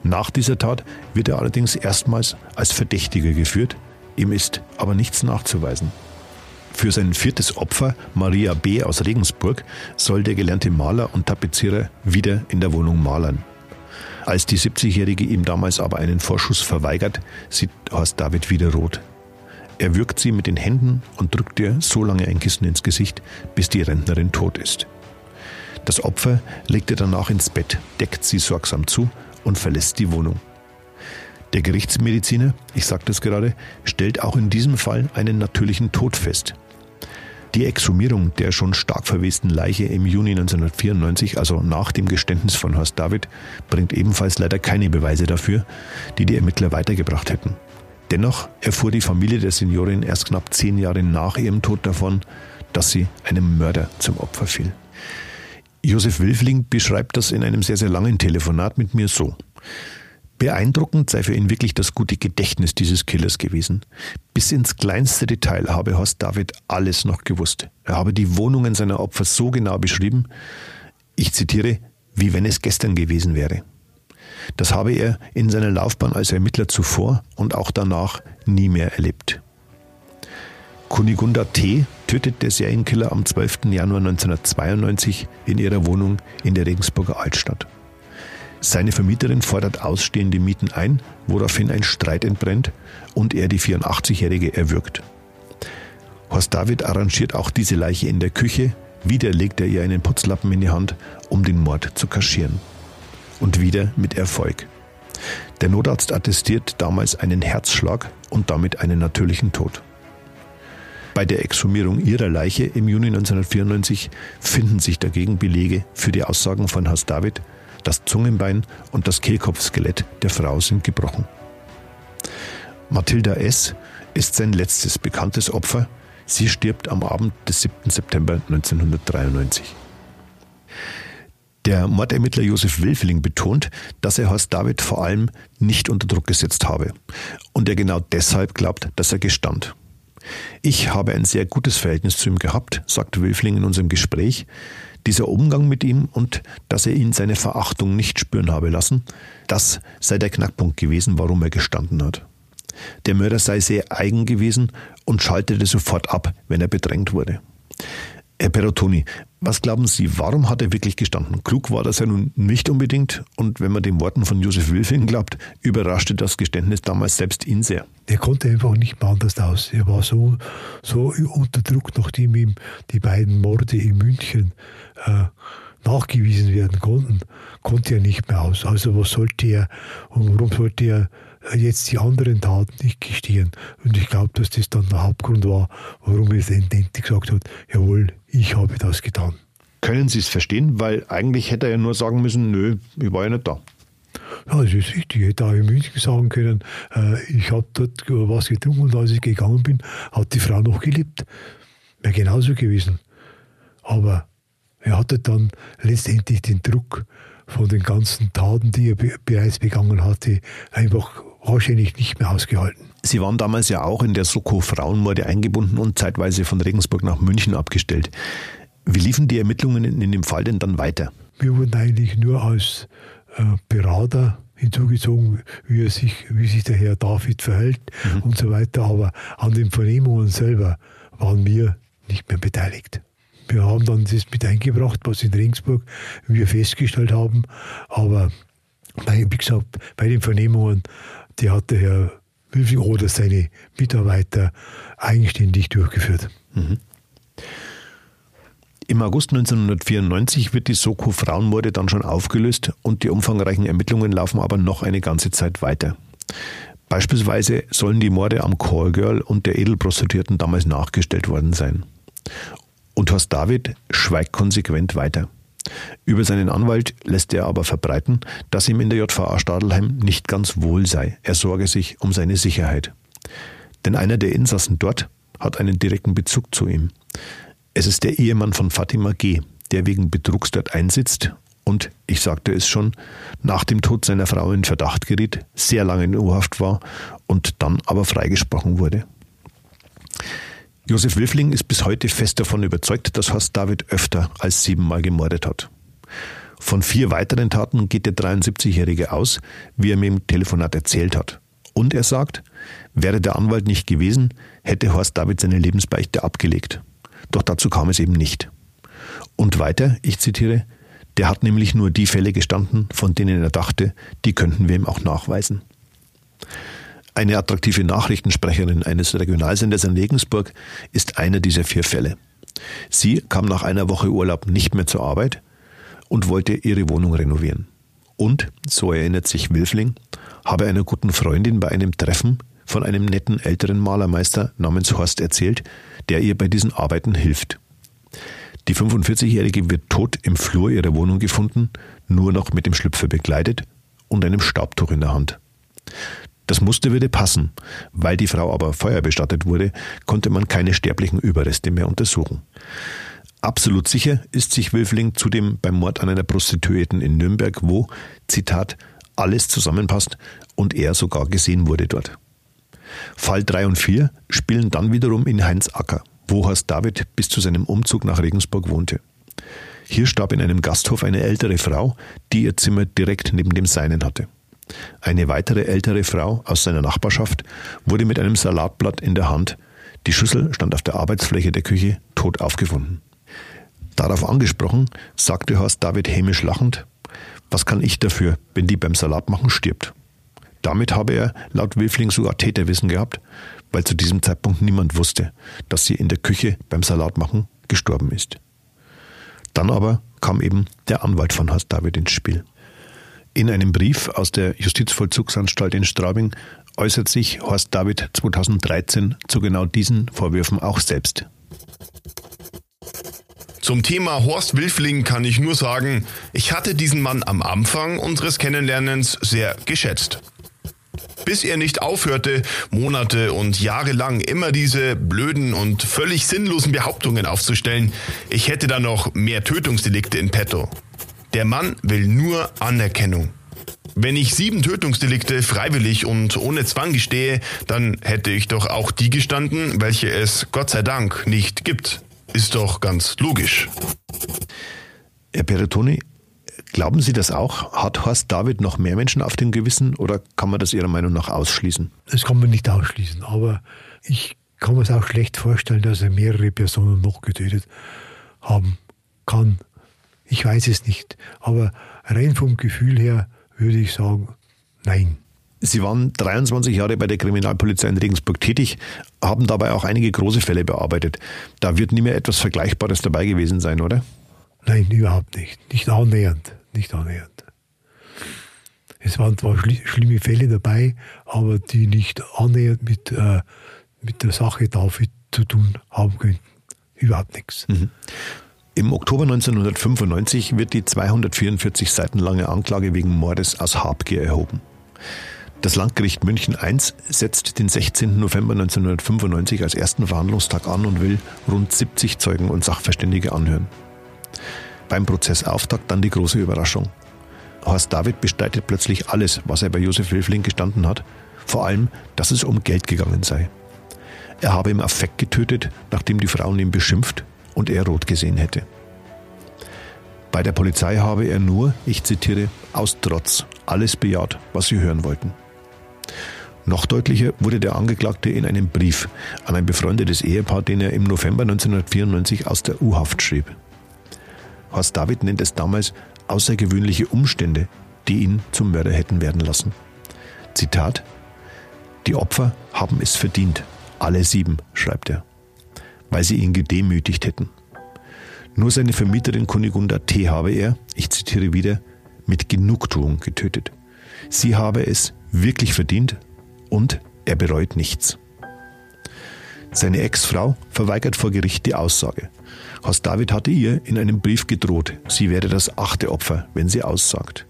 Nach dieser Tat wird er allerdings erstmals als Verdächtiger geführt, ihm ist aber nichts nachzuweisen. Für sein viertes Opfer, Maria B. aus Regensburg, soll der gelernte Maler und Tapezierer wieder in der Wohnung malern. Als die 70-Jährige ihm damals aber einen Vorschuss verweigert, sieht Horst David wieder rot. Er würgt sie mit den Händen und drückt ihr so lange ein Kissen ins Gesicht, bis die Rentnerin tot ist. Das Opfer legt er danach ins Bett, deckt sie sorgsam zu und verlässt die Wohnung. Der Gerichtsmediziner, ich sagte es gerade, stellt auch in diesem Fall einen natürlichen Tod fest. Die Exhumierung der schon stark verwesten Leiche im Juni 1994, also nach dem Geständnis von Horst David, bringt ebenfalls leider keine Beweise dafür, die die Ermittler weitergebracht hätten. Dennoch erfuhr die Familie der Seniorin erst knapp zehn Jahre nach ihrem Tod davon, dass sie einem Mörder zum Opfer fiel. Josef Wilfling beschreibt das in einem sehr, sehr langen Telefonat mit mir so. Beeindruckend sei für ihn wirklich das gute Gedächtnis dieses Killers gewesen. Bis ins kleinste Detail habe Horst David alles noch gewusst. Er habe die Wohnungen seiner Opfer so genau beschrieben, ich zitiere, wie wenn es gestern gewesen wäre. Das habe er in seiner Laufbahn als Ermittler zuvor und auch danach nie mehr erlebt. Kunigunda T. tötet der Serienkiller am 12. Januar 1992 in ihrer Wohnung in der Regensburger Altstadt. Seine Vermieterin fordert ausstehende Mieten ein, woraufhin ein Streit entbrennt und er die 84-Jährige erwürgt. Horst David arrangiert auch diese Leiche in der Küche, wieder legt er ihr einen Putzlappen in die Hand, um den Mord zu kaschieren. Und wieder mit Erfolg. Der Notarzt attestiert damals einen Herzschlag und damit einen natürlichen Tod. Bei der Exhumierung ihrer Leiche im Juni 1994 finden sich dagegen Belege für die Aussagen von Horst David das Zungenbein und das Kehlkopfskelett der Frau sind gebrochen. Mathilda S. ist sein letztes bekanntes Opfer. Sie stirbt am Abend des 7. September 1993. Der Mordermittler Josef Wilfeling betont, dass er Horst David vor allem nicht unter Druck gesetzt habe und er genau deshalb glaubt, dass er gestand. Ich habe ein sehr gutes Verhältnis zu ihm gehabt, sagte Wilfling in unserem Gespräch dieser Umgang mit ihm und dass er ihn seine Verachtung nicht spüren habe lassen, das sei der Knackpunkt gewesen, warum er gestanden hat. Der Mörder sei sehr eigen gewesen und schaltete sofort ab, wenn er bedrängt wurde. Herr Perotoni, was glauben Sie, warum hat er wirklich gestanden? Klug war das ja nun nicht unbedingt und wenn man den Worten von Josef Wilfing glaubt, überraschte das Geständnis damals selbst ihn sehr. Er konnte einfach nicht mehr anders aus. Er war so, so unter Druck, nachdem ihm die beiden Morde in München äh, nachgewiesen werden konnten, konnte er nicht mehr aus. Also was sollte er und warum sollte er jetzt die anderen Taten nicht gestehen? Und ich glaube, dass das dann der Hauptgrund war, warum er endlich gesagt hat, jawohl, ich habe das getan. Können Sie es verstehen? Weil eigentlich hätte er ja nur sagen müssen, nö, ich war ja nicht da. Ja, das ist richtig. Ich hätte auch in München sagen können, äh, ich habe dort was getrunken und als ich gegangen bin, hat die Frau noch gelebt. Wäre genauso gewesen. Aber er hatte dann letztendlich den Druck von den ganzen Taten, die er be bereits begangen hatte, einfach wahrscheinlich nicht mehr ausgehalten. Sie waren damals ja auch in der Soko Frauenmorde eingebunden und zeitweise von Regensburg nach München abgestellt. Wie liefen die Ermittlungen in dem Fall denn dann weiter? Wir wurden eigentlich nur als äh, Berater hinzugezogen, wie, sich, wie sich der Herr David verhält mhm. und so weiter. Aber an den Vernehmungen selber waren wir nicht mehr beteiligt. Wir haben dann das mit eingebracht, was in Regensburg wir festgestellt haben. Aber bei, wie gesagt, bei den Vernehmungen, die hat der Herr Wilfing oder seine Mitarbeiter eigenständig durchgeführt. Mhm. Im August 1994 wird die Soko Frauenmorde dann schon aufgelöst und die umfangreichen Ermittlungen laufen aber noch eine ganze Zeit weiter. Beispielsweise sollen die Morde am Callgirl und der Edelprostituierten damals nachgestellt worden sein. Und Horst David schweigt konsequent weiter. Über seinen Anwalt lässt er aber verbreiten, dass ihm in der JVA Stadelheim nicht ganz wohl sei. Er sorge sich um seine Sicherheit. Denn einer der Insassen dort hat einen direkten Bezug zu ihm. Es ist der Ehemann von Fatima G., der wegen Betrugs dort einsitzt und, ich sagte es schon, nach dem Tod seiner Frau in Verdacht geriet, sehr lange in U-Haft war und dann aber freigesprochen wurde. Josef Wilfling ist bis heute fest davon überzeugt, dass Horst David öfter als siebenmal gemordet hat. Von vier weiteren Taten geht der 73-Jährige aus, wie er mir im Telefonat erzählt hat. Und er sagt, wäre der Anwalt nicht gewesen, hätte Horst David seine Lebensbeichte abgelegt. Doch dazu kam es eben nicht. Und weiter, ich zitiere, der hat nämlich nur die Fälle gestanden, von denen er dachte, die könnten wir ihm auch nachweisen. Eine attraktive Nachrichtensprecherin eines Regionalsenders in Regensburg ist einer dieser vier Fälle. Sie kam nach einer Woche Urlaub nicht mehr zur Arbeit und wollte ihre Wohnung renovieren. Und, so erinnert sich Wilfling, habe einer guten Freundin bei einem Treffen von einem netten älteren Malermeister namens Horst erzählt, der ihr bei diesen Arbeiten hilft. Die 45-Jährige wird tot im Flur ihrer Wohnung gefunden, nur noch mit dem Schlüpfer bekleidet und einem Staubtuch in der Hand. Das Muster würde passen. Weil die Frau aber feuerbestattet wurde, konnte man keine sterblichen Überreste mehr untersuchen. Absolut sicher ist sich Wilfling zudem beim Mord an einer Prostituierten in Nürnberg, wo, Zitat, alles zusammenpasst und er sogar gesehen wurde dort. Fall 3 und 4 spielen dann wiederum in Heinz-Acker, wo Horst David bis zu seinem Umzug nach Regensburg wohnte. Hier starb in einem Gasthof eine ältere Frau, die ihr Zimmer direkt neben dem seinen hatte. Eine weitere ältere Frau aus seiner Nachbarschaft wurde mit einem Salatblatt in der Hand, die Schüssel stand auf der Arbeitsfläche der Küche, tot aufgefunden. Darauf angesprochen, sagte Horst David hämisch lachend, was kann ich dafür, wenn die beim Salatmachen stirbt? Damit habe er laut Wilfling sogar Täterwissen gehabt, weil zu diesem Zeitpunkt niemand wusste, dass sie in der Küche beim Salatmachen gestorben ist. Dann aber kam eben der Anwalt von Horst David ins Spiel. In einem Brief aus der Justizvollzugsanstalt in Straubing äußert sich Horst David 2013 zu genau diesen Vorwürfen auch selbst. Zum Thema Horst Wilfling kann ich nur sagen, ich hatte diesen Mann am Anfang unseres Kennenlernens sehr geschätzt bis er nicht aufhörte, Monate und Jahre lang immer diese blöden und völlig sinnlosen Behauptungen aufzustellen, ich hätte da noch mehr Tötungsdelikte in petto. Der Mann will nur Anerkennung. Wenn ich sieben Tötungsdelikte freiwillig und ohne Zwang gestehe, dann hätte ich doch auch die gestanden, welche es Gott sei Dank nicht gibt. Ist doch ganz logisch. Herr Peretoni, Glauben Sie das auch? Hat Horst David noch mehr Menschen auf dem Gewissen oder kann man das Ihrer Meinung nach ausschließen? Das kann man nicht ausschließen, aber ich kann mir es auch schlecht vorstellen, dass er mehrere Personen noch getötet haben kann. Ich weiß es nicht, aber rein vom Gefühl her würde ich sagen, nein. Sie waren 23 Jahre bei der Kriminalpolizei in Regensburg tätig, haben dabei auch einige große Fälle bearbeitet. Da wird nie mehr etwas Vergleichbares dabei gewesen sein, oder? Nein, überhaupt nicht. Nicht annähernd nicht annähernd. Es waren zwar schlimme Fälle dabei, aber die nicht annähernd mit, äh, mit der Sache David zu tun haben könnten. Überhaupt nichts. Mhm. Im Oktober 1995 wird die 244 Seiten lange Anklage wegen Mordes aus Habgier erhoben. Das Landgericht München I setzt den 16. November 1995 als ersten Verhandlungstag an und will rund 70 Zeugen und Sachverständige anhören. Beim Prozessauftakt dann die große Überraschung. Horst David bestreitet plötzlich alles, was er bei Josef Wilfling gestanden hat, vor allem, dass es um Geld gegangen sei. Er habe im Affekt getötet, nachdem die Frauen ihn beschimpft und er rot gesehen hätte. Bei der Polizei habe er nur, ich zitiere, aus Trotz alles bejaht, was sie hören wollten. Noch deutlicher wurde der Angeklagte in einem Brief an ein befreundetes Ehepaar, den er im November 1994 aus der U-Haft schrieb. Horst David nennt es damals außergewöhnliche Umstände, die ihn zum Mörder hätten werden lassen. Zitat Die Opfer haben es verdient, alle sieben, schreibt er weil sie ihn gedemütigt hätten. Nur seine Vermieterin Kunigunda T. habe er, ich zitiere wieder, mit Genugtuung getötet. Sie habe es wirklich verdient und er bereut nichts. Seine Ex-Frau verweigert vor Gericht die Aussage. Horst David hatte ihr in einem Brief gedroht, sie werde das achte Opfer, wenn sie aussagt.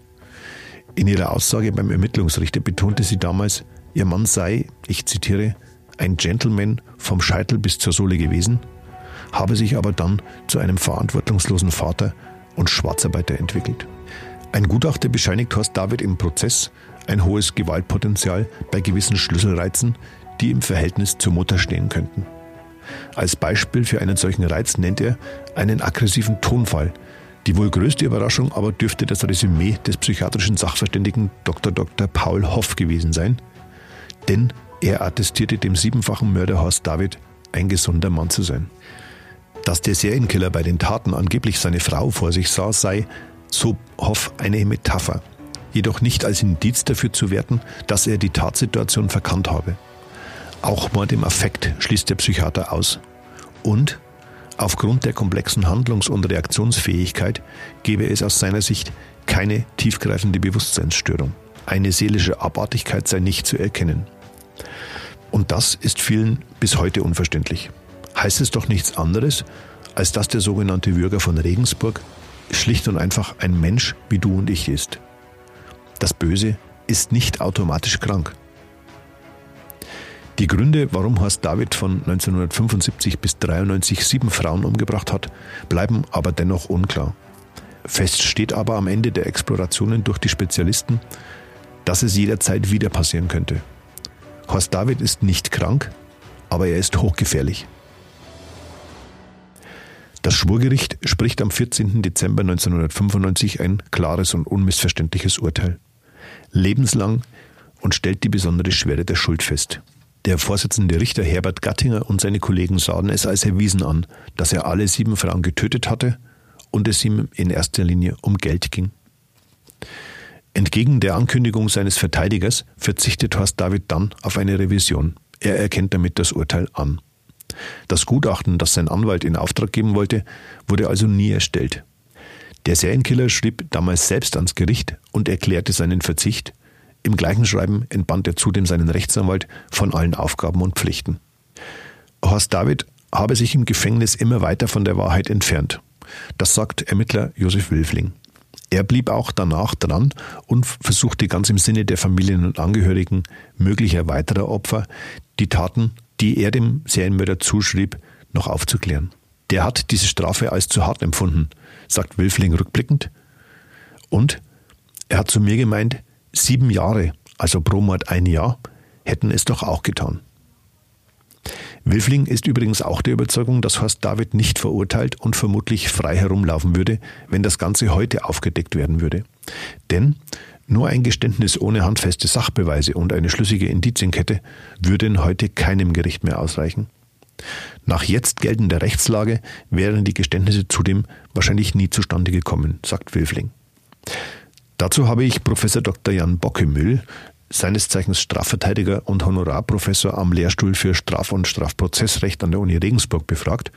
In ihrer Aussage beim Ermittlungsrichter betonte sie damals, ihr Mann sei, ich zitiere, ein Gentleman vom Scheitel bis zur Sohle gewesen, habe sich aber dann zu einem verantwortungslosen Vater und Schwarzarbeiter entwickelt. Ein Gutachter bescheinigt Horst David im Prozess ein hohes Gewaltpotenzial bei gewissen Schlüsselreizen, die im Verhältnis zur Mutter stehen könnten. Als Beispiel für einen solchen Reiz nennt er einen aggressiven Tonfall. Die wohl größte Überraschung aber dürfte das Resümee des psychiatrischen Sachverständigen Dr. Dr. Paul Hoff gewesen sein. Denn er attestierte dem siebenfachen Mörder Horst David, ein gesunder Mann zu sein. Dass der Serienkiller bei den Taten angeblich seine Frau vor sich sah, sei, so Hoff, eine Metapher, jedoch nicht als Indiz dafür zu werten, dass er die Tatsituation verkannt habe. Auch Mord im Affekt schließt der Psychiater aus. Und aufgrund der komplexen Handlungs- und Reaktionsfähigkeit gebe es aus seiner Sicht keine tiefgreifende Bewusstseinsstörung. Eine seelische Abartigkeit sei nicht zu erkennen. Und das ist vielen bis heute unverständlich. Heißt es doch nichts anderes, als dass der sogenannte Würger von Regensburg schlicht und einfach ein Mensch wie du und ich ist. Das Böse ist nicht automatisch krank. Die Gründe, warum Horst David von 1975 bis 1993 sieben Frauen umgebracht hat, bleiben aber dennoch unklar. Fest steht aber am Ende der Explorationen durch die Spezialisten, dass es jederzeit wieder passieren könnte. Horst David ist nicht krank, aber er ist hochgefährlich. Das Schwurgericht spricht am 14. Dezember 1995 ein klares und unmissverständliches Urteil. Lebenslang und stellt die besondere Schwere der Schuld fest. Der Vorsitzende Richter Herbert Gattinger und seine Kollegen sahen es als erwiesen an, dass er alle sieben Frauen getötet hatte und es ihm in erster Linie um Geld ging. Entgegen der Ankündigung seines Verteidigers verzichtet Horst David dann auf eine Revision. Er erkennt damit das Urteil an. Das Gutachten, das sein Anwalt in Auftrag geben wollte, wurde also nie erstellt. Der Serienkiller schrieb damals selbst ans Gericht und erklärte seinen Verzicht. Im gleichen Schreiben entband er zudem seinen Rechtsanwalt von allen Aufgaben und Pflichten. Horst David habe sich im Gefängnis immer weiter von der Wahrheit entfernt. Das sagt Ermittler Josef Wilfling. Er blieb auch danach dran und versuchte ganz im Sinne der Familien und Angehörigen möglicher weiterer Opfer die Taten, die er dem Serienmörder zuschrieb, noch aufzuklären. Der hat diese Strafe als zu hart empfunden, sagt Wilfling rückblickend. Und er hat zu mir gemeint, sieben Jahre, also pro Mord ein Jahr, hätten es doch auch getan. Wilfling ist übrigens auch der Überzeugung, dass Horst David nicht verurteilt und vermutlich frei herumlaufen würde, wenn das Ganze heute aufgedeckt werden würde. Denn nur ein Geständnis ohne handfeste Sachbeweise und eine schlüssige Indizienkette würden heute keinem Gericht mehr ausreichen. Nach jetzt geltender Rechtslage wären die Geständnisse zudem wahrscheinlich nie zustande gekommen, sagt Wilfling. Dazu habe ich Professor Dr. Jan Bockemüll, seines Zeichens Strafverteidiger und Honorarprofessor am Lehrstuhl für Straf- und Strafprozessrecht an der Uni Regensburg befragt.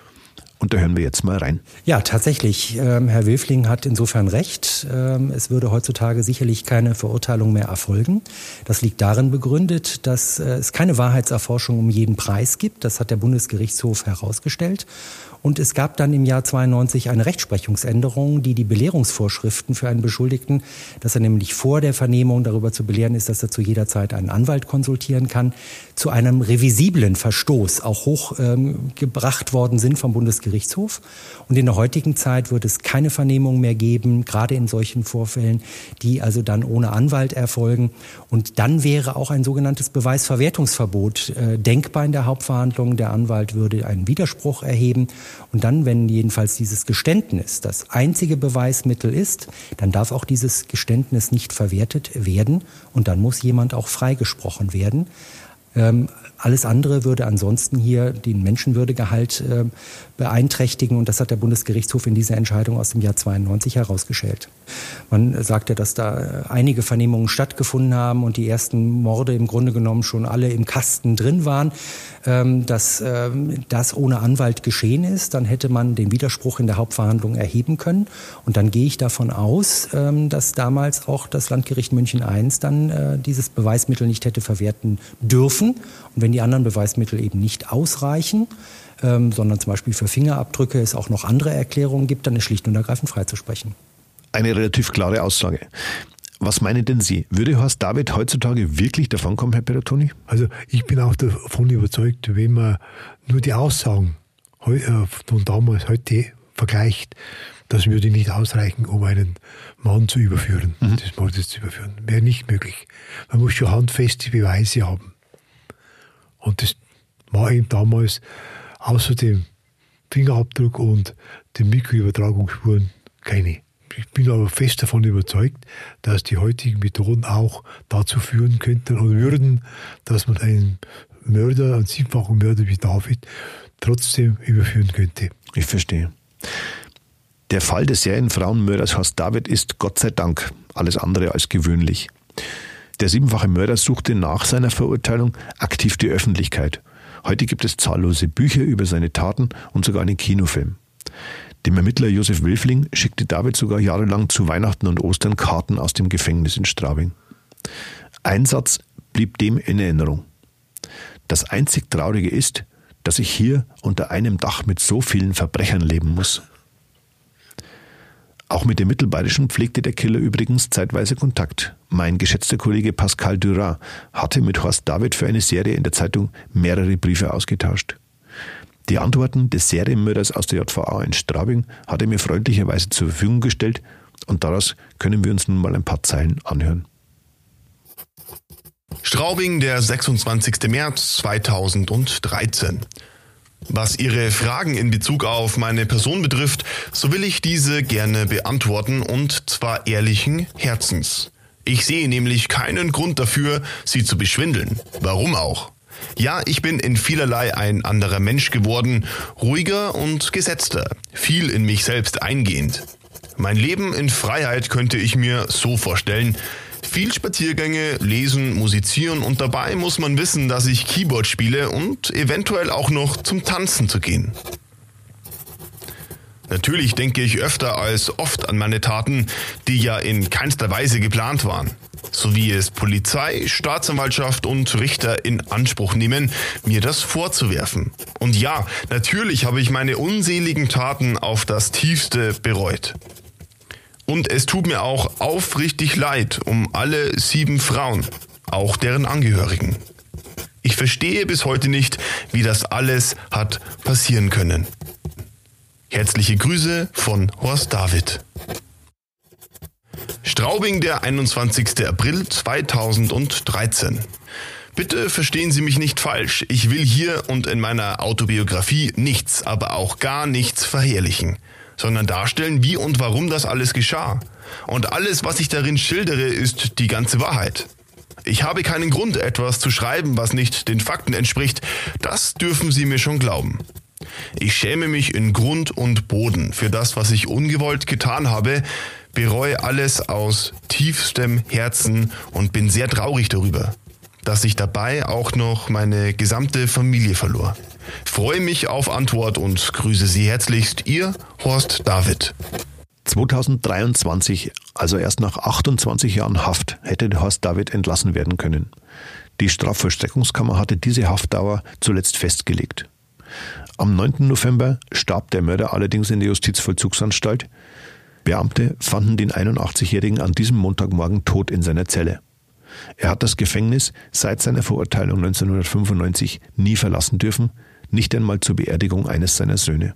Und da hören wir jetzt mal rein. Ja, tatsächlich. Ähm, Herr Wilfling hat insofern recht. Ähm, es würde heutzutage sicherlich keine Verurteilung mehr erfolgen. Das liegt darin begründet, dass äh, es keine Wahrheitserforschung um jeden Preis gibt. Das hat der Bundesgerichtshof herausgestellt. Und es gab dann im Jahr 92 eine Rechtsprechungsänderung, die die Belehrungsvorschriften für einen Beschuldigten, dass er nämlich vor der Vernehmung darüber zu belehren ist, dass er zu jeder Zeit einen Anwalt konsultieren kann, zu einem revisiblen Verstoß auch hochgebracht ähm, worden sind vom Bundesgerichtshof. Und in der heutigen Zeit wird es keine Vernehmung mehr geben, gerade in solchen Vorfällen, die also dann ohne Anwalt erfolgen. Und dann wäre auch ein sogenanntes Beweisverwertungsverbot äh, denkbar in der Hauptverhandlung. Der Anwalt würde einen Widerspruch erheben. Und dann, wenn jedenfalls dieses Geständnis das einzige Beweismittel ist, dann darf auch dieses Geständnis nicht verwertet werden. Und dann muss jemand auch freigesprochen werden. Ähm, alles andere würde ansonsten hier den Menschenwürdegehalt äh, beeinträchtigen und das hat der Bundesgerichtshof in dieser Entscheidung aus dem Jahr 92 herausgestellt. Man sagte, dass da einige Vernehmungen stattgefunden haben und die ersten Morde im Grunde genommen schon alle im Kasten drin waren, ähm, dass ähm, das ohne Anwalt geschehen ist. Dann hätte man den Widerspruch in der Hauptverhandlung erheben können und dann gehe ich davon aus, ähm, dass damals auch das Landgericht München I dann äh, dieses Beweismittel nicht hätte verwerten dürfen. Und wenn die anderen Beweismittel eben nicht ausreichen, ähm, sondern zum Beispiel für Fingerabdrücke es auch noch andere Erklärungen gibt, dann ist schlicht und ergreifend freizusprechen. Eine relativ klare Aussage. Was meinen denn Sie? Würde Horst David heutzutage wirklich davonkommen, Herr Peratoni? Also ich bin auch davon überzeugt, wenn man nur die Aussagen äh, von damals heute vergleicht, das würde nicht ausreichen, um einen Mann zu überführen, mhm. des Mordes zu überführen. Wäre nicht möglich. Man muss schon handfeste Beweise haben. Und das war eben damals außer dem Fingerabdruck und den Mikroübertragungsspuren keine. Ich bin aber fest davon überzeugt, dass die heutigen Methoden auch dazu führen könnten oder würden, dass man einen Mörder, einen siebenfachen Mörder wie David, trotzdem überführen könnte. Ich verstehe. Der Fall des Serienfrauenmörders Horst David ist Gott sei Dank alles andere als gewöhnlich. Der siebenfache Mörder suchte nach seiner Verurteilung aktiv die Öffentlichkeit. Heute gibt es zahllose Bücher über seine Taten und sogar einen Kinofilm. Dem Ermittler Josef Wilfling schickte David sogar jahrelang zu Weihnachten und Ostern Karten aus dem Gefängnis in Straubing. Ein Satz blieb dem in Erinnerung. Das einzig Traurige ist, dass ich hier unter einem Dach mit so vielen Verbrechern leben muss. Auch mit dem Mittelbayerischen pflegte der Killer übrigens zeitweise Kontakt. Mein geschätzter Kollege Pascal Duras hatte mit Horst David für eine Serie in der Zeitung mehrere Briefe ausgetauscht. Die Antworten des Serienmörders aus der JVA in Straubing hat er mir freundlicherweise zur Verfügung gestellt und daraus können wir uns nun mal ein paar Zeilen anhören. Straubing, der 26. März 2013. Was Ihre Fragen in Bezug auf meine Person betrifft, so will ich diese gerne beantworten und zwar ehrlichen Herzens. Ich sehe nämlich keinen Grund dafür, Sie zu beschwindeln. Warum auch? Ja, ich bin in vielerlei ein anderer Mensch geworden, ruhiger und gesetzter, viel in mich selbst eingehend. Mein Leben in Freiheit könnte ich mir so vorstellen. Viel Spaziergänge, lesen, musizieren und dabei muss man wissen, dass ich Keyboard spiele und eventuell auch noch zum Tanzen zu gehen. Natürlich denke ich öfter als oft an meine Taten, die ja in keinster Weise geplant waren. So wie es Polizei, Staatsanwaltschaft und Richter in Anspruch nehmen, mir das vorzuwerfen. Und ja, natürlich habe ich meine unseligen Taten auf das tiefste bereut. Und es tut mir auch aufrichtig leid um alle sieben Frauen, auch deren Angehörigen. Ich verstehe bis heute nicht, wie das alles hat passieren können. Herzliche Grüße von Horst David. Straubing, der 21. April 2013. Bitte verstehen Sie mich nicht falsch. Ich will hier und in meiner Autobiografie nichts, aber auch gar nichts verherrlichen, sondern darstellen, wie und warum das alles geschah. Und alles, was ich darin schildere, ist die ganze Wahrheit. Ich habe keinen Grund, etwas zu schreiben, was nicht den Fakten entspricht. Das dürfen Sie mir schon glauben. Ich schäme mich in Grund und Boden für das, was ich ungewollt getan habe, bereue alles aus tiefstem Herzen und bin sehr traurig darüber, dass ich dabei auch noch meine gesamte Familie verlor. Freue mich auf Antwort und grüße Sie herzlichst, Ihr Horst David. 2023, also erst nach 28 Jahren Haft, hätte Horst David entlassen werden können. Die Strafvollstreckungskammer hatte diese Haftdauer zuletzt festgelegt. Am 9. November starb der Mörder allerdings in der Justizvollzugsanstalt. Beamte fanden den 81-Jährigen an diesem Montagmorgen tot in seiner Zelle. Er hat das Gefängnis seit seiner Verurteilung 1995 nie verlassen dürfen, nicht einmal zur Beerdigung eines seiner Söhne.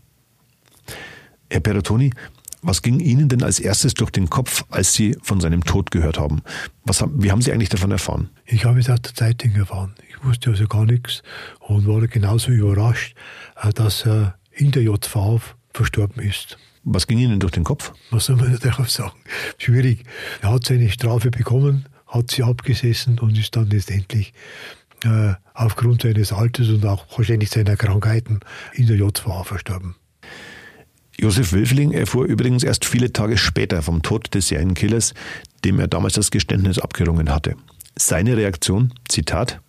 Herr Peratoni, was ging Ihnen denn als erstes durch den Kopf, als Sie von seinem Tod gehört haben? Was, wie haben Sie eigentlich davon erfahren? Ich habe es aus der Zeitung erfahren. Ich wusste also gar nichts und war genauso überrascht, äh, dass er in der JV verstorben ist. Was ging Ihnen durch den Kopf? Was soll man darauf sagen? Schwierig. Er hat seine Strafe bekommen, hat sie abgesessen und ist dann letztendlich äh, aufgrund seines Alters und auch wahrscheinlich seiner Krankheiten in der JVA verstorben. Josef Wölfling erfuhr übrigens erst viele Tage später vom Tod des Serienkillers, dem er damals das Geständnis abgerungen hatte. Seine Reaktion, Zitat,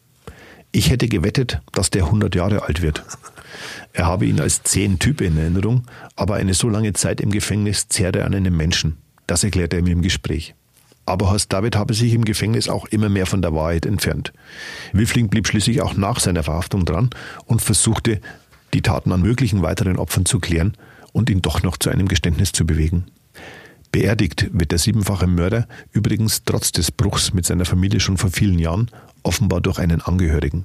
ich hätte gewettet, dass der 100 Jahre alt wird. Er habe ihn als zehn Typ in Erinnerung, aber eine so lange Zeit im Gefängnis zehre an einem Menschen. Das erklärte er mir im Gespräch. Aber Horst David habe sich im Gefängnis auch immer mehr von der Wahrheit entfernt. Wiffling blieb schließlich auch nach seiner Verhaftung dran und versuchte, die Taten an möglichen weiteren Opfern zu klären und ihn doch noch zu einem Geständnis zu bewegen. Beerdigt wird der siebenfache Mörder übrigens trotz des Bruchs mit seiner Familie schon vor vielen Jahren, offenbar durch einen Angehörigen.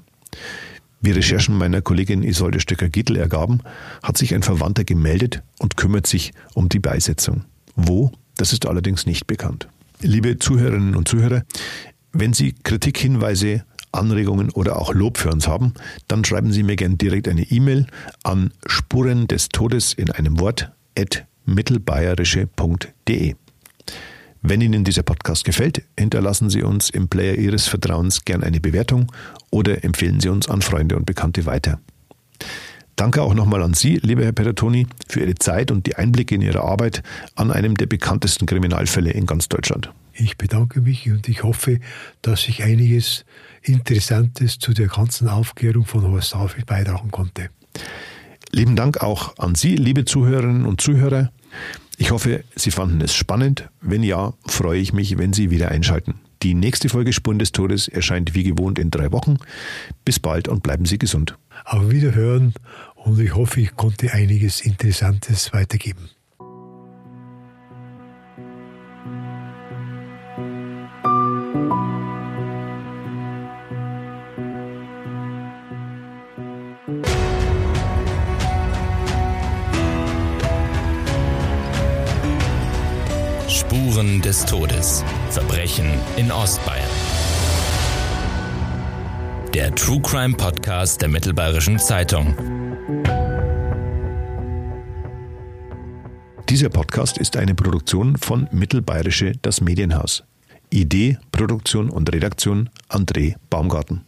Wie Recherchen meiner Kollegin Isolde Stöcker-Gittel ergaben, hat sich ein Verwandter gemeldet und kümmert sich um die Beisetzung. Wo? Das ist allerdings nicht bekannt. Liebe Zuhörerinnen und Zuhörer, wenn Sie Kritik, Hinweise, Anregungen oder auch Lob für uns haben, dann schreiben Sie mir gerne direkt eine E-Mail an Spuren des Todes in einem Wort at mittelbayerische.de. Wenn Ihnen dieser Podcast gefällt, hinterlassen Sie uns im Player Ihres Vertrauens gern eine Bewertung oder empfehlen Sie uns an Freunde und Bekannte weiter. Danke auch nochmal an Sie, lieber Herr Peratoni, für Ihre Zeit und die Einblicke in Ihre Arbeit an einem der bekanntesten Kriminalfälle in ganz Deutschland. Ich bedanke mich und ich hoffe, dass ich einiges Interessantes zu der ganzen Aufklärung von Horst David beitragen konnte. Lieben Dank auch an Sie, liebe Zuhörerinnen und Zuhörer. Ich hoffe, Sie fanden es spannend. Wenn ja, freue ich mich, wenn Sie wieder einschalten. Die nächste Folge Spuren des Todes erscheint wie gewohnt in drei Wochen. Bis bald und bleiben Sie gesund. Auf Wiederhören und ich hoffe, ich konnte einiges Interessantes weitergeben. Spuren des Todes. Verbrechen in Ostbayern. Der True Crime Podcast der Mittelbayerischen Zeitung. Dieser Podcast ist eine Produktion von Mittelbayerische Das Medienhaus. Idee, Produktion und Redaktion André Baumgarten.